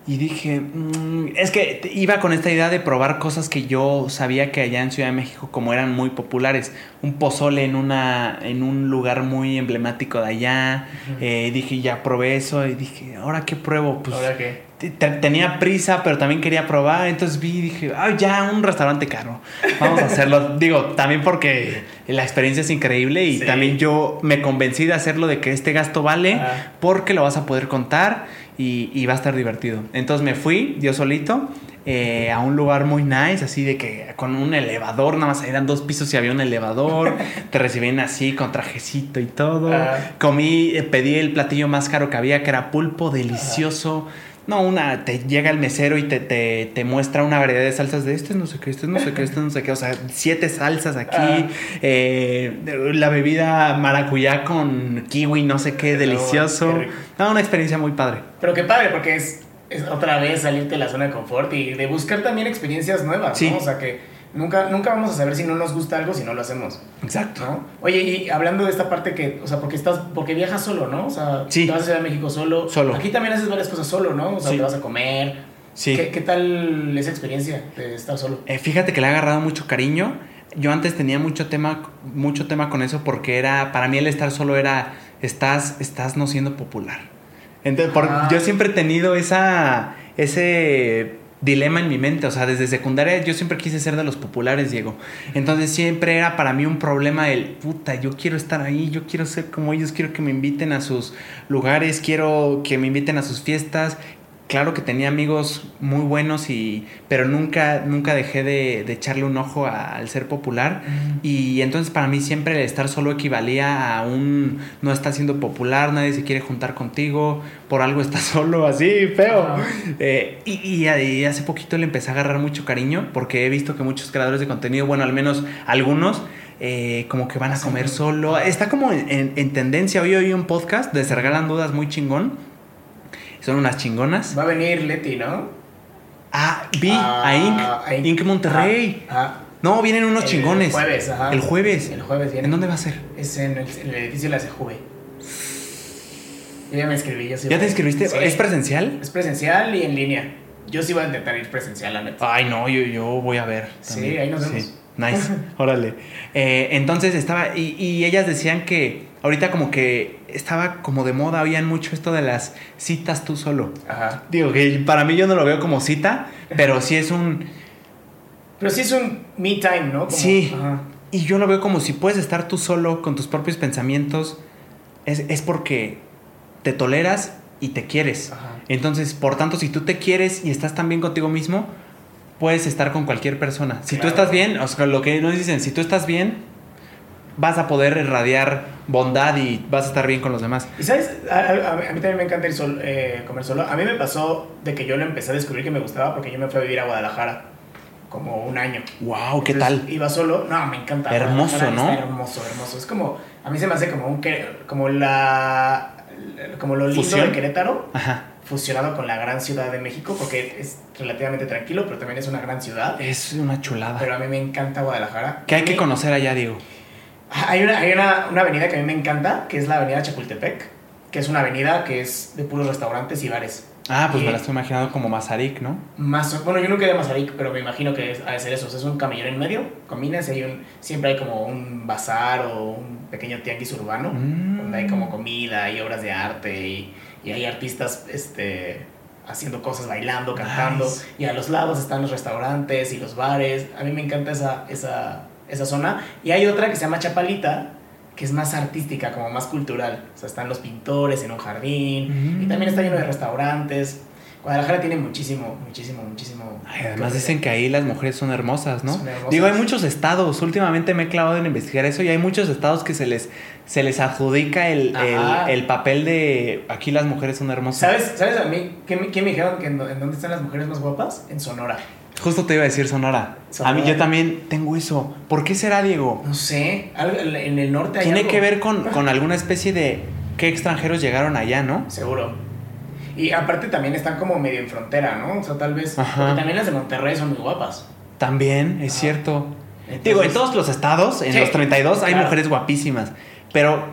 Y dije, "Mm", es que iba con esta idea de probar cosas que yo sabía que allá en Ciudad de México como eran muy populares. Un pozole en, una, en un lugar muy emblemático de allá. Eh, dije, ya probé eso. Y dije, ¿ahora qué pruebo? Pues ¿Ahora qué? Te- te- tenía prisa, pero también quería probar. Entonces vi y dije, ah, ya, un restaurante caro. Vamos a hacerlo. Digo, también porque la experiencia es increíble y Sí. también yo me convencí de hacerlo de que este gasto vale porque lo vas a poder contar y, y va a estar divertido. Entonces me fui yo solito eh, a un lugar muy nice, así de que con un elevador, nada más eran dos pisos y había un elevador. te recibían así con trajecito y todo. Comí, eh, pedí el platillo más caro que había, que era pulpo delicioso. No, una, te llega el mesero y te, te, te muestra una variedad de salsas de este no sé qué, este no sé qué, este no sé qué. O sea, siete salsas aquí. Ah. eh, la bebida maracuyá con kiwi, no sé qué, delicioso. No, una experiencia muy padre. Pero qué padre, porque es, es otra vez salirte de la zona de confort y de buscar también experiencias nuevas, Sí. ¿no? O sea, que nunca, nunca vamos a saber si no nos gusta algo si no lo hacemos, Exacto. ¿no? Oye, y hablando de esta parte que, o sea, porque estás, porque viajas solo, ¿no? O sea, Sí. te vas a Ciudad de México solo. Solo. Aquí también haces varias cosas solo, ¿no? O sea, Sí. te vas a comer. Sí. ¿Qué, qué tal esa experiencia de estar solo? Eh, fíjate que le ha agarrado mucho cariño. Yo antes tenía mucho tema, mucho tema con eso porque era, para mí el estar solo era, estás, estás no siendo popular. Entonces, por- Ah. yo siempre he tenido esa, ese dilema en mi mente. O sea, desde secundaria yo siempre quise ser de los populares, Diego. Entonces siempre era para mí un problema el, puta, yo quiero estar ahí, yo quiero ser como ellos, quiero que me inviten a sus lugares, quiero que me inviten a sus fiestas. Claro que tenía amigos muy buenos y pero nunca nunca dejé de, de echarle un ojo a- al ser popular y entonces para mí siempre el estar solo equivalía a un no estás siendo popular, nadie se quiere juntar contigo, por algo estás solo, así, feo. Ajá. Eh, y, y- y hace poquito le empecé a agarrar mucho cariño porque he visto que muchos creadores de contenido, bueno, al menos algunos, eh, como que van a comer solo. Está como en, en- en tendencia. Hoy oí un podcast de Se Regalan Dudas muy chingón. Son unas chingonas. Va a venir Leti, ¿no? Ah, vi Ah, a Inc. a Inc. Inc. Monterrey. Ajá, ajá. No, vienen unos El chingones. jueves, ajá. El jueves. El jueves viene. ¿En dónde va a ser? Es en el, en el edificio de la CJV. Yo ya me inscribí. Yo sí ¿Ya te inscribiste? Sí. ¿Es presencial? Es presencial y en línea. Yo sí voy a intentar ir presencial, la neta. Ay, no, yo, yo voy a ver. Sí, ahí nos vemos. Nice, órale. Eh, entonces estaba, y, y ellas decían que ahorita como que estaba como de moda, oían mucho esto de las citas tú solo. Ajá. Digo que para mí yo no lo veo como cita, pero sí es un... Pero sí es un me time, ¿no? Como- Sí. Ajá. Y yo lo veo como si puedes estar tú solo con tus propios pensamientos, es, es porque te toleras y te quieres. Ajá. Entonces, por tanto, si tú te quieres y estás tan bien contigo mismo, puedes estar con cualquier persona. Si tú estás bien, o sea, lo que nos dicen, si tú estás bien, vas a poder irradiar bondad y vas a estar bien con los demás. Y sabes, a, a- a mí también me encanta ir sol- eh, comer solo. A mí me pasó de que yo lo empecé a descubrir que me gustaba porque yo me fui a vivir a Guadalajara como un año. Wow, ¿qué Entonces, tal? Iba solo, no, me encanta. Hermoso, ¿no? hermoso, hermoso. Es como, a mí se me hace como un, como la, como lo lindo Fusión. de Querétaro Ajá. fusionado con la gran ciudad de México porque es relativamente tranquilo, pero también es una gran ciudad. Es una chulada. Pero a mí me encanta Guadalajara. ¿Qué hay que conocer allá, Diego? Hay una, hay una, una avenida que a mí me encanta, que es la avenida Chapultepec, que es una avenida que es de puros restaurantes y bares. Ah, pues Y- me la estoy imaginando como Mazarik, ¿no? Más, bueno, yo nunca he ido a Mazarik, pero me imagino que es, ha de ser eso. O sea, es un camellón en medio, combinas y hay un, siempre hay como un bazar o un pequeño tianguis urbano, Mm. donde hay como comida y obras de arte y, y hay artistas este, haciendo cosas, bailando, cantando. Nice. Y a los lados están los restaurantes y los bares. A mí me encanta esa, esa, esa zona. Y hay otra que se llama Chapalita, que es más artística, como más cultural. O sea, están los pintores en un jardín. Mm. Y también está lleno de restaurantes. Guadalajara tiene muchísimo, muchísimo, muchísimo. Ay, además dicen que ahí las mujeres son hermosas, ¿no? Son hermosas. Digo, hay muchos estados, últimamente me he clavado en investigar eso y hay muchos estados que se les, se les adjudica el, el, papel de aquí las mujeres son hermosas. ¿Sabes, ¿Sabes a mí qué, me- qué me dijeron que en dónde están las mujeres más guapas? En Sonora. Justo te iba a decir Sonora. Sonora. A mí yo también tengo eso. ¿Por qué será, Diego? No sé, en el norte hay Tiene algo. que ver con, con alguna especie de qué extranjeros llegaron allá, ¿no? Seguro. Y aparte también están como medio en frontera, ¿no? O sea, tal vez. Ajá. Porque también las de Monterrey son muy guapas. También, es Ajá. cierto. Entonces- Digo, en todos los estados, en Sí, los 32, hay claro. mujeres guapísimas. Pero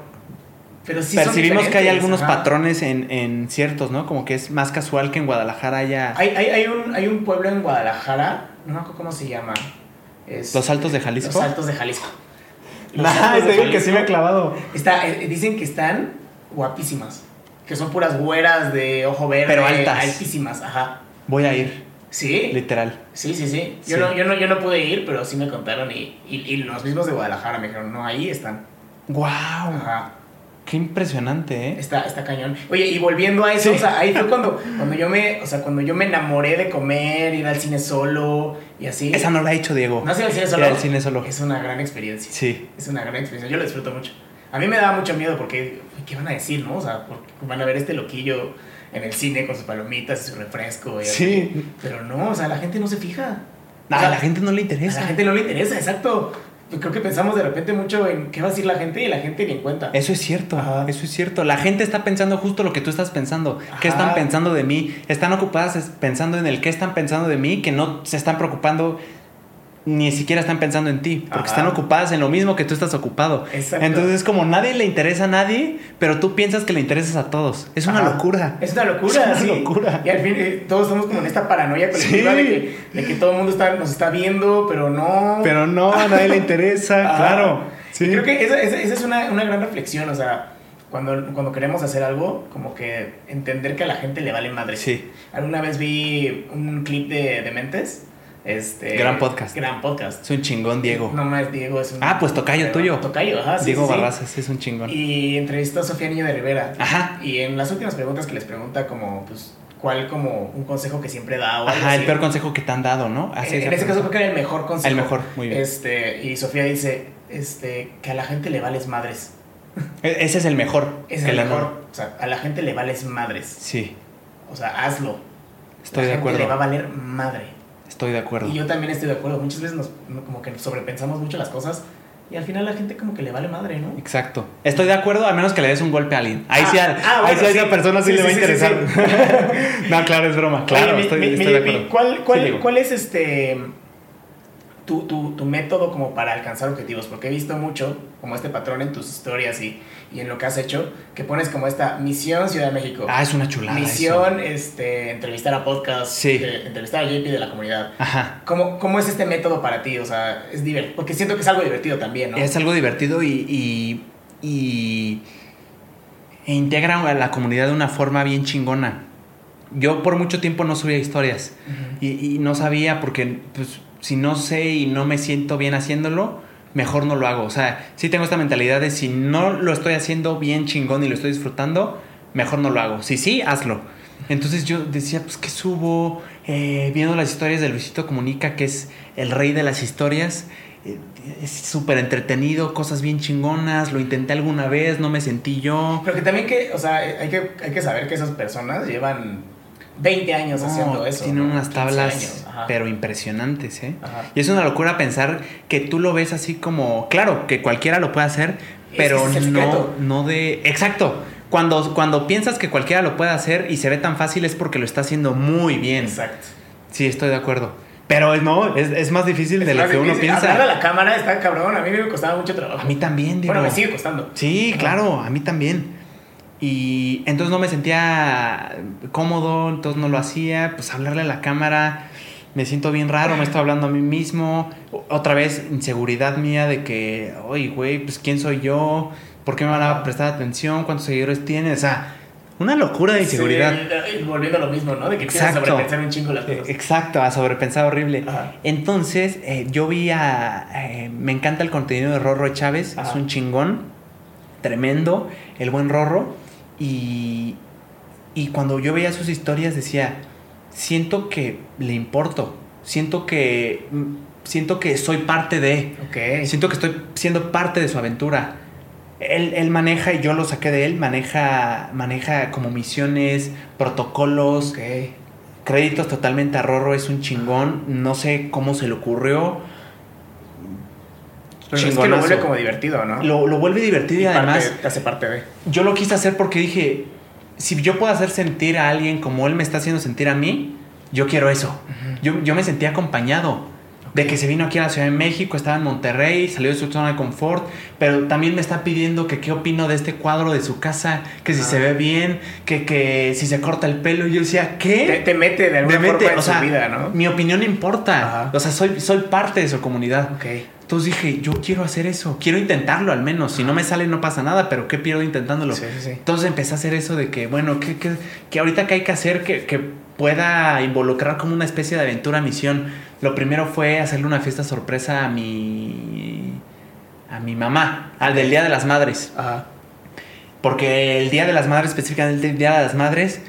Pero sí percibimos que hay algunos ajá. patrones en, en ciertos, ¿no? Como que es más casual que en Guadalajara haya... Hay, hay, hay, un, hay un pueblo en Guadalajara, no me acuerdo cómo se llama. Es- ¿Los Altos de Jalisco? Los Altos de Jalisco. Los Nah, te digo que sí me he clavado. Está, eh, dicen que están guapísimas. Que son puras güeras de ojo verde. Pero altas. Altísimas, ajá. Voy a ir, Sí. literal. Sí, sí, sí. Yo, Sí. No, yo, no, yo no pude ir, pero sí me contaron y, y, y los mismos de Guadalajara me dijeron, no, ahí están. ¡Wow! Ajá. Qué impresionante, ¿eh? Está, está cañón. Oye, y volviendo a eso, Sí. o sea, ahí fue cuando, cuando yo me, o sea, cuando yo me enamoré de comer, ir al cine solo y así. Esa no la he hecho, Diego. ¿No ido al cine solo? Ir al cine solo. Es una gran experiencia. Sí. Es una gran experiencia. Yo lo disfruto mucho. A mí me daba mucho miedo porque, ¿qué van a decir, no? O sea, van a ver este loquillo en el cine con sus palomitas y su refresco. Y sí. así. Pero no, o sea, la gente no se fija. O sea, a la gente no le a interesa. la gente no le interesa, exacto. Creo que pensamos de repente mucho en qué va a decir la gente y la gente ni en cuenta. Eso es cierto, Ajá. eso es cierto. La gente está pensando justo lo que tú estás pensando. ¿Qué están pensando de mí? Están ocupadas pensando en el qué están pensando de mí, que no se están preocupando, ni siquiera están pensando en ti, porque Ajá. están ocupadas en lo mismo que tú estás ocupado. Exacto. Entonces, como nadie le interesa a nadie, pero tú piensas que le interesas a todos. Es una Ajá. locura. Es una locura, Es una sí. locura. Y al fin eh, todos estamos como en esta paranoia colectiva Sí. de, que, de que todo el mundo está, nos está viendo, pero no. Pero no, a nadie le interesa, claro. Sí. Y creo que esa, esa- esa es una, una gran reflexión, o sea, cuando, cuando queremos hacer algo, como que entender que a la gente le vale madre. Sí. Alguna vez vi un clip de Dementes. Este, Gran podcast. Gran podcast. Es un chingón, Diego. No más Diego es un. Ah, pues tocayo pero- tuyo. Tocayo, ajá. sí, Diego sí, es un chingón. Y entrevistó a Sofía Niño de Rivera. Ajá. Y en las últimas preguntas que les pregunta, como, pues, ¿cuál como un consejo que siempre da? O Ajá, el peor consejo que te han dado, ¿no? Así en, es, en ese caso creo que era el mejor consejo. El mejor, muy bien. Este, y Sofía dice, este, que a la gente le vales madres. E- Ese es el mejor. Es el mejor. O sea, a la gente le vales madres. Sí, O sea, hazlo. estoy la de gente le va a valer madre. Estoy de acuerdo. Y yo también estoy de acuerdo. Muchas veces nos, como que sobrepensamos mucho las cosas y al final la gente como que le vale madre, ¿no? Exacto. Estoy de acuerdo, a menos que le des un golpe a alguien. Ahí Ah, sí, a, ah, ahí bueno, sí a esa persona sí, Sí, le va a sí, interesar. no, claro, es broma. Claro, Oye, estoy, mi- estoy mi- de acuerdo. ¿Cuál, cuál, cuál es este tu, tu, tu método como para alcanzar objetivos? Porque he visto mucho como este patrón en tus historias y, y en lo que has hecho, que pones como esta misión Ciudad de México. Ah, es una chulada. misión este, entrevistar a podcast, Sí. eh, entrevistar a JP de la comunidad. Ajá. ¿Cómo, ¿Cómo es este método para ti? O sea, es divertido. Porque siento que es algo divertido también, ¿no? Es algo divertido y, y, y- e integra a la comunidad de una forma bien chingona. Yo por mucho tiempo no subía historias y no sabía porque pues, si no sé y no me siento bien haciéndolo, mejor no lo hago. O sea, sí tengo esta mentalidad de si no lo estoy haciendo bien chingón y lo estoy disfrutando, mejor no lo hago. Si sí, hazlo. Entonces yo decía, pues, ¿qué subo? Eh, viendo las historias de Luisito Comunica, que es el rey de las historias. eh, Es súper entretenido, cosas bien chingonas. Lo intenté alguna vez, no me sentí yo. Pero que también que, o sea, hay que, hay que saber que esas personas llevan 20 años haciendo eso. Tienen ¿no? unas 15 tablas, ajá. pero impresionantes, ¿eh? Ajá. Y es una locura pensar que tú lo ves así como, claro, que cualquiera lo puede hacer, pero es no, no de... Exacto. Cuando, cuando piensas que cualquiera lo puede hacer y se ve tan fácil es porque lo está haciendo muy bien. Exacto. Sí, estoy de acuerdo. Pero no, es, es más difícil de lo que uno difícil. Hablar a piensa. la cámara está cabrón. A mí me costaba mucho trabajo. A mí también, digo. Bueno, me sigue costando. Sí, Ajá. claro, a mí también. Y entonces no me sentía cómodo, entonces no lo hacía. Pues hablarle a la cámara, me siento bien raro, me estoy hablando a mí mismo. Otra vez, inseguridad mía de que, oye, güey, pues quién soy yo, por qué me van a prestar atención, cuántos seguidores tiene. O sea, una locura de inseguridad. Sí, volviendo a lo mismo, ¿no? De que Exacto. sobrepensar un chingo las Eh, cosas. Exacto, a sobrepensar horrible. Ajá. Entonces, eh, yo vi a. eh, me encanta el contenido de Rorro Chávez, Ajá. es un chingón, tremendo, el buen Rorro. Y, y cuando yo veía sus historias decía: Siento que le importo, siento que. mm, Siento que soy parte de. Ok. Siento que estoy siendo parte de su aventura. Él, él maneja, y yo lo saqué de él, maneja, maneja como misiones, protocolos, Ok. créditos totalmente a Rorro, es un chingón. No sé cómo se le ocurrió. Pero es que lo vuelve como divertido, ¿no? Lo, lo vuelve divertido y, además hace parte de. yo lo quise hacer porque dije, si yo puedo hacer sentir a alguien como él me está haciendo sentir a mí, yo quiero eso. yo, yo me sentí acompañado. De que se vino aquí a la Ciudad de México, estaba en Monterrey, salió de su zona de confort, pero también me está pidiendo que qué opino de este cuadro de su casa, que si Ah. se ve bien, que, que si se corta el pelo. Y yo decía, ¿qué? Te, te mete de alguna Me mete, forma en o sea, su vida, ¿no? mi opinión importa. Ajá. O sea, soy, soy parte de su comunidad. Ok. Entonces dije, yo quiero hacer eso, quiero intentarlo al menos. Si no me sale, no pasa nada, pero ¿qué pierdo intentándolo? Sí, sí, sí. Entonces empecé a hacer eso de que, bueno, ¿qué, qué- qué ahorita que hay que hacer que, que pueda involucrar como una especie de aventura, misión? Lo primero fue hacerle una fiesta sorpresa a mi. a mi mamá, al del Día de las Madres. Ajá. Porque el Día de las Madres, específicamente el Día de las Madres,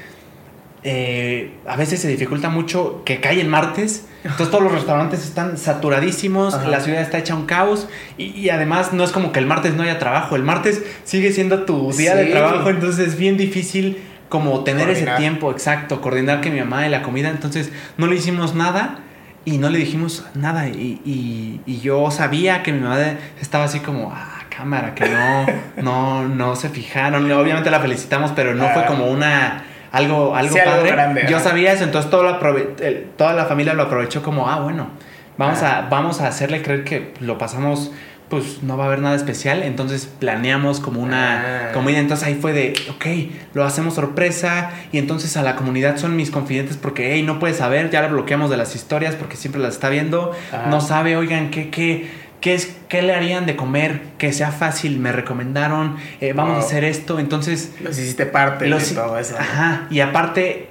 eh, a veces se dificulta mucho que cae en martes. Entonces todos los restaurantes están saturadísimos, Ajá. la ciudad está hecha un caos y, y además no es como que el martes no haya trabajo, el martes sigue siendo tu día de trabajo, entonces es bien difícil como tener Coordinar. ese tiempo exacto, coordinar que mi mamá y la comida, entonces no le hicimos nada y no le dijimos nada y, y- y yo sabía que mi mamá estaba así como, ah, cámara, que no, no, no se fijaron, obviamente la felicitamos, pero no fue Ah. como una... Algo, algo Sí, algo padre. grande, Yo sabía eso, entonces todo lo aprove- el- toda la familia lo aprovechó como, ah, bueno, vamos, a, vamos a hacerle creer que lo pasamos, pues no va a haber nada especial, entonces planeamos como una Ah. comida, entonces ahí fue de, ok, lo hacemos sorpresa y entonces a la comunidad son mis confidentes porque, hey, no puede saber, ya la bloqueamos de las historias porque siempre las está viendo, no sabe, oigan, ¿qué, qué, qué, es, ¿qué le harían de comer? Que sea fácil, me recomendaron, eh, vamos Wow. a hacer esto, entonces... Los hiciste parte Los- de todo eso. Ajá, y aparte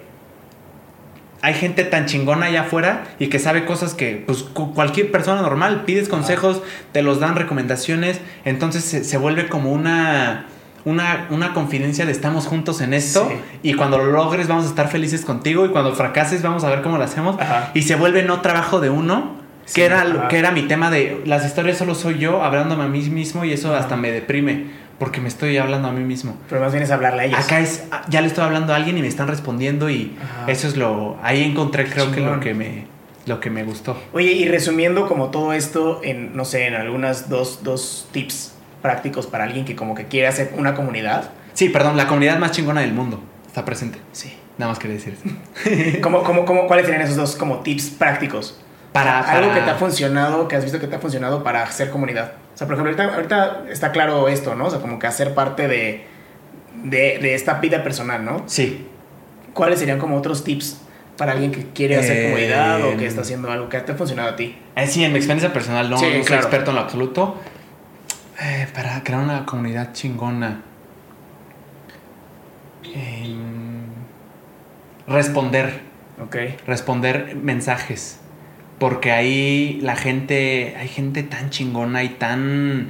hay gente tan chingona allá afuera y que sabe cosas que pues cu- cualquier persona normal pides consejos, te los dan recomendaciones, entonces se, se vuelve como una una, una confidencia de estamos juntos en esto Sí. y cuando lo logres vamos a estar felices contigo y cuando fracases vamos a ver cómo lo hacemos Ajá. y se vuelve no trabajo de uno Sí, que era, que era mi tema de las historias solo soy yo hablándome a mí mismo y eso hasta me deprime porque me estoy hablando a mí mismo. Pero más bien es hablarle a ellos. Acá es, ya le estoy hablando a alguien y me están respondiendo y Ajá. eso es lo, ahí encontré creo que lo que me, lo que me gustó. Oye, y resumiendo como todo esto en, no sé, en algunas dos, dos tips prácticos para alguien que como que quiere hacer una comunidad. Sí, perdón, la comunidad más chingona del mundo está presente. Sí. Nada más quería decir eso. ¿Cómo, cómo, cómo, ¿Cuáles serían esos dos como tips prácticos? Para, Algo que te ha funcionado, que has visto que te ha funcionado para hacer comunidad. O sea, por ejemplo, ahorita, ahorita está claro esto, ¿no? O sea, como que hacer parte de, de, de esta vida personal, ¿no? Sí. ¿Cuáles serían como otros tips para alguien que quiere hacer Eh, comunidad o que está haciendo algo que te ha funcionado a ti? Eh, sí, en mi experiencia personal, no, Sí, no soy claro. experto en lo absoluto. Eh, para crear una comunidad chingona. Em, responder. Ok. responder mensajes. Porque ahí la gente, hay gente tan chingona y tan...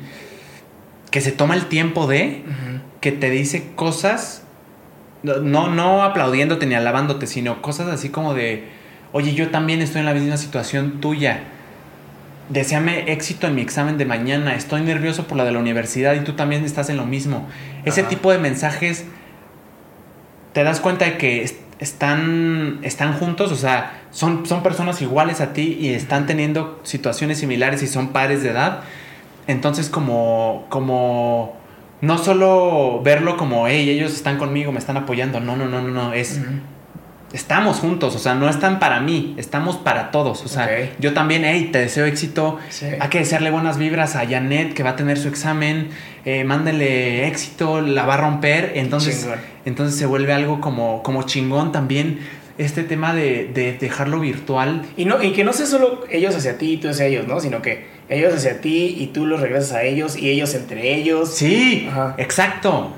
que se toma el tiempo de, que te dice cosas, no, no, aplaudiéndote ni alabándote, sino cosas así como de, oye, yo también estoy en la misma situación tuya. Deseame éxito en mi examen de mañana. Estoy nervioso por la de la universidad y tú también estás en lo mismo. Ese tipo de mensajes te das cuenta de que están, están juntos, o sea, son, son personas iguales a ti y están teniendo situaciones similares y son pares de edad. Entonces, como, como no solo verlo como, hey, ellos están conmigo, me están apoyando. No, no, no, no, no. Es. Estamos juntos, o sea, no están para mí, estamos para todos. O sea, yo también, hey, te deseo éxito. Sí. Hay que desearle buenas vibras a Janet, que va a tener su examen. Eh, mándele éxito, la va a romper. Entonces, Chingón. entonces se vuelve algo como, como chingón también. Este tema de, de dejarlo virtual. Y, no, y que no sea solo ellos hacia ti y tú hacia ellos, ¿no? Sino que ellos hacia ti y tú los regresas a ellos y ellos entre ellos. Sí, Ajá. exacto.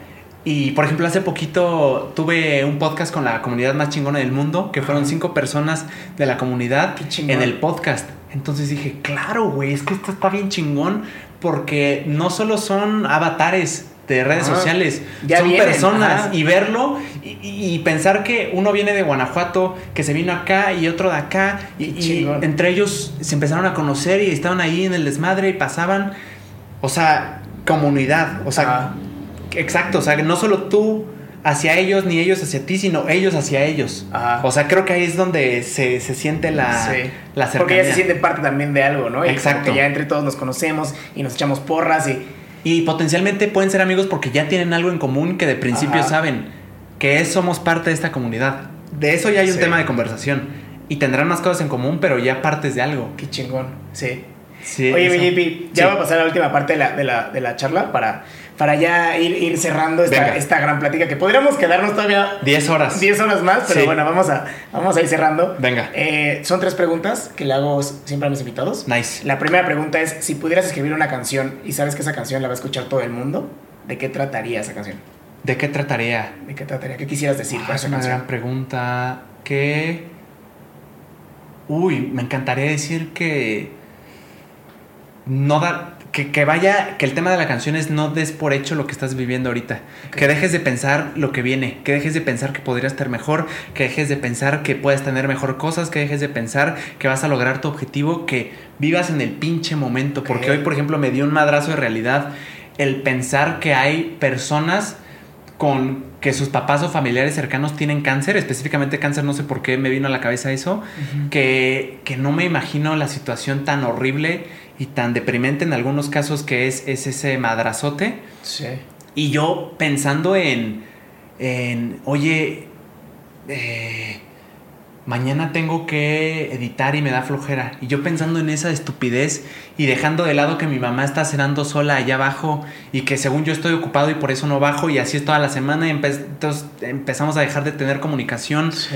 Y por ejemplo, hace poquito tuve un podcast con la comunidad más chingona del mundo, que fueron cinco personas de la comunidad en el podcast. Entonces dije, claro, güey, es que esto está bien chingón porque no solo son avatares de redes Ajá. sociales, Ya son vienen, personas ajá. y verlo y, pensar que uno viene de Guanajuato, que se vino acá y otro de acá y, entre ellos se empezaron a conocer y estaban ahí en el desmadre y pasaban, o sea, comunidad, o sea, Ajá. Exacto, o sea, no solo tú hacia ellos ni ellos hacia ti, sino ellos hacia ellos. Ajá. O sea, creo que ahí es donde se, se siente la, Sí. la Porque ya se siente parte también de algo, ¿no? Y Exacto. que ya entre todos nos conocemos y nos echamos porras y... Y potencialmente pueden ser amigos porque ya tienen algo en común que de principio Ajá. saben que es, somos parte de esta comunidad. De eso ya hay un Sí. tema de conversación. Y tendrán más cosas en común, pero ya partes de algo. Qué chingón, sí. Sí, Oye, eso. mi JP, ya va a pasar la última parte de la, de la, de la charla para, para ya ir, ir cerrando esta, esta gran plática que podríamos quedarnos todavía 10 horas. 10 horas más, pero Sí. bueno, vamos a, vamos a ir cerrando. Venga. Eh, son tres preguntas que le hago siempre a mis invitados. Nice. La primera pregunta es, si pudieras escribir una canción y sabes que esa canción la va a escuchar todo el mundo, ¿de qué trataría esa canción? ¿De qué trataría? ¿De qué trataría? ¿Qué quisieras decir Ah, es esa una canción? gran pregunta. Que. Uy, me encantaría decir que. No dar. Que, que vaya, que el tema de la canción es no des por hecho lo que estás viviendo ahorita. Que dejes de pensar lo que viene, que dejes de pensar que podrías estar mejor, que dejes de pensar que puedes tener mejor cosas, que dejes de pensar que vas a lograr tu objetivo, que vivas en el pinche momento. Porque hoy, por ejemplo, me dio un madrazo de realidad el pensar que hay personas con que sus papás o familiares cercanos tienen cáncer, específicamente cáncer, no sé por qué me vino a la cabeza eso, que, que no me imagino la situación tan horrible y tan deprimente en algunos casos que es, es ese madrazote. Sí. Y yo pensando en, en oye, eh, mañana tengo que editar y me da flojera. Y yo pensando en esa estupidez y dejando de lado que mi mamá está cenando sola allá abajo y que según yo estoy ocupado y por eso no bajo y así es toda la semana. Y empe- entonces empezamos a dejar de tener comunicación Sí.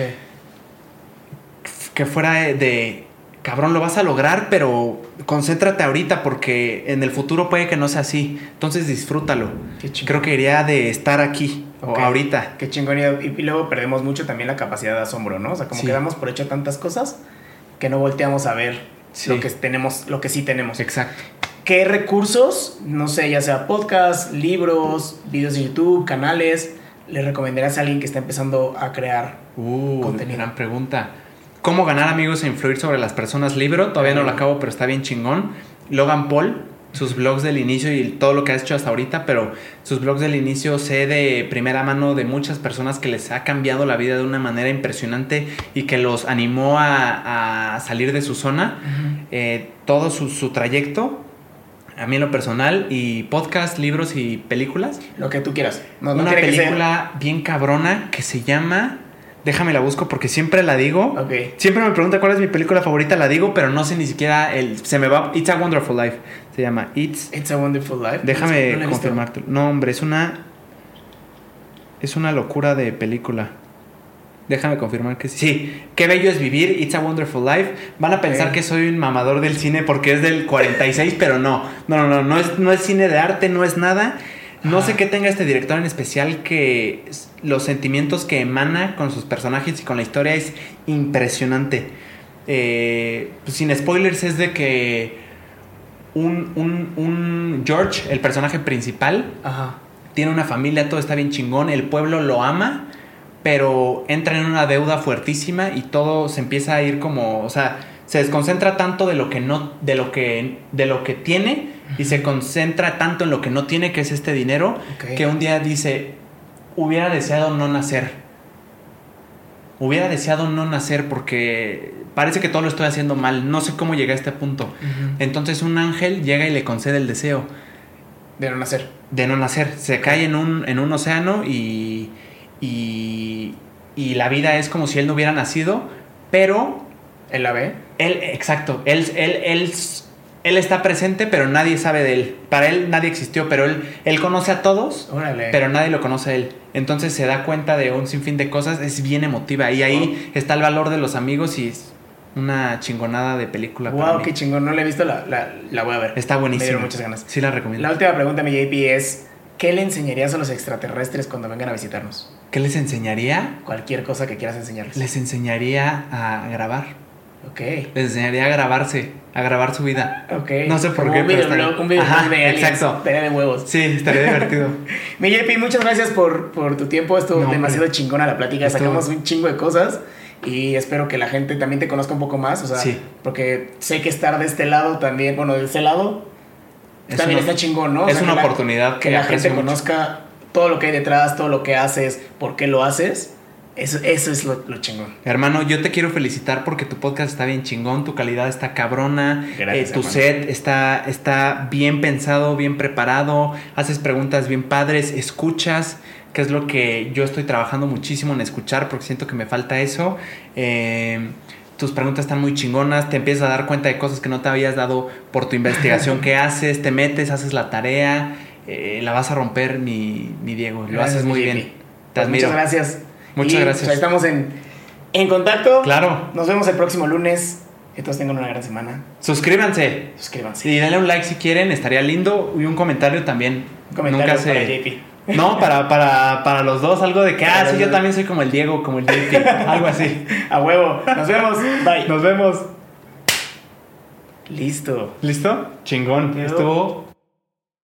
que fuera de, de, cabrón, lo vas a lograr, pero concéntrate ahorita porque en el futuro puede que no sea así. Entonces disfrútalo. Creo que iría de estar aquí o ahorita. Qué chingón. Y, luego perdemos mucho también la capacidad de asombro, ¿no? O sea, como Sí. que damos por hecho tantas cosas que no volteamos a ver Sí. lo que tenemos, lo que sí tenemos. Exacto. ¿Qué recursos, no sé, ya sea podcast, libros, videos de YouTube, canales, le recomendarías a alguien que está empezando a crear? Uh, Contenido. gran pregunta. ¿Cómo ganar amigos e influir sobre las personas? Libro, todavía no lo acabo, pero está bien chingón. Logan Paul, sus blogs del inicio y todo lo que has hecho hasta ahorita, pero sus blogs del inicio sé de primera mano de muchas personas que les ha cambiado la vida de una manera impresionante y que los animó a, a salir de su zona. Eh, todo su, su trayecto, a mí en lo personal, y podcast, libros y películas. Lo que tú quieras. No, no una película bien cabrona que se llama. Déjame la busco porque siempre la digo. Ok. Siempre me pregunta cuál es mi película favorita, la digo, pero no sé ni siquiera el. Se me va. It's a Wonderful Life. Se llama It's. It's a Wonderful Life. Déjame No confirmarte. No, hombre, es una. Es una locura de película. Déjame confirmar que sí. Sí, qué bello es vivir, It's a Wonderful Life. Van a pensar que soy un mamador del cine porque es del 46, pero no. No, no, no, no es, no es cine de arte, no es nada. No sé qué tenga este director en especial que los sentimientos que emana con sus personajes y con la historia es impresionante. Eh, pues, sin spoilers es de que un, un- un George, el personaje principal, Ajá. tiene una familia, todo está bien chingón, el pueblo lo ama, pero entra en una deuda fuertísima y todo se empieza a ir como, o sea, se desconcentra tanto de lo que no, de lo que, de lo que tiene y se concentra tanto en lo que no tiene, que es este dinero, que un día dice, hubiera deseado no nacer. Hubiera deseado no nacer porque parece que todo lo estoy haciendo mal, no sé cómo llegué a este punto. Entonces un ángel llega y le concede el deseo De no nacer. de no nacer. Se cae en un, en un océano y, y, y la vida es como si él no hubiera nacido, pero ¿Él la ve? él, exacto, él, él, él, él está presente, pero nadie sabe de él. Para él nadie existió, pero él, él conoce a todos, Órale. pero nadie lo conoce a él. Entonces se da cuenta de un sinfín de cosas, es bien emotiva. Y ahí está el valor de los amigos y es una chingonada de película. para Wow, mí. qué chingón. No la he visto, la, la, la voy a ver. Está Me buenísima. dieron muchas ganas. Sí la recomiendo. La última pregunta, mi JP, es: ¿qué le enseñarías a los extraterrestres cuando vengan a visitarnos? ¿Qué les enseñaría? Cualquier cosa que quieras enseñarles. Les enseñaría a grabar. Ok. Les enseñaría a grabarse, a grabar su vida. Ok. No sé por Como qué, Un pero videoblog, un videoblog Ajá, de aliens. exacto. Pelea de huevos. Sí, estaría divertido. Mi JP, muchas gracias por, por tu tiempo. Estuvo No, hombre. demasiado chingona la plática. Estuvo- Sacamos un chingo de cosas. Y espero que la gente también te conozca un poco más. O sea, Sí. porque sé que estar de este lado también, bueno, de ese lado, Es también una- está chingón, ¿no? O es sea, una que la- oportunidad que que la gente mucho. conozca todo lo que hay detrás, todo lo que haces, por qué lo haces. Eso, eso es lo, lo chingón. Hermano, yo te quiero felicitar porque tu podcast está bien chingón, tu calidad está cabrona, Gracias, eh, tu hermano. set está, está bien pensado, bien preparado, haces preguntas bien padres, escuchas, que es lo que yo estoy trabajando muchísimo en escuchar porque siento que me falta eso. Eh, tus preguntas están muy chingonas, te empiezas a dar cuenta de cosas que no te habías dado por tu investigación que haces, te metes, haces la tarea, eh, la vas a romper, mi, mi Diego, lo Gracias, haces muy bien. Te Pues admiro. Muchas gracias. Muchas Y, gracias. pues, ahí estamos en, en contacto. Claro, Nos vemos el próximo lunes. Que todos tengan una gran semana. suscríbanse. Suscríbanse. Y denle un like si quieren, estaría lindo. Y un comentario también. Un comentario Nunca se- para JP. No, para, para, para los dos, algo de que, ah, sí, yo también soy como el Diego, como el JP, algo así. A huevo. Nos vemos. Bye. Nos vemos. Listo. ¿Listo? Chingón. Estuvo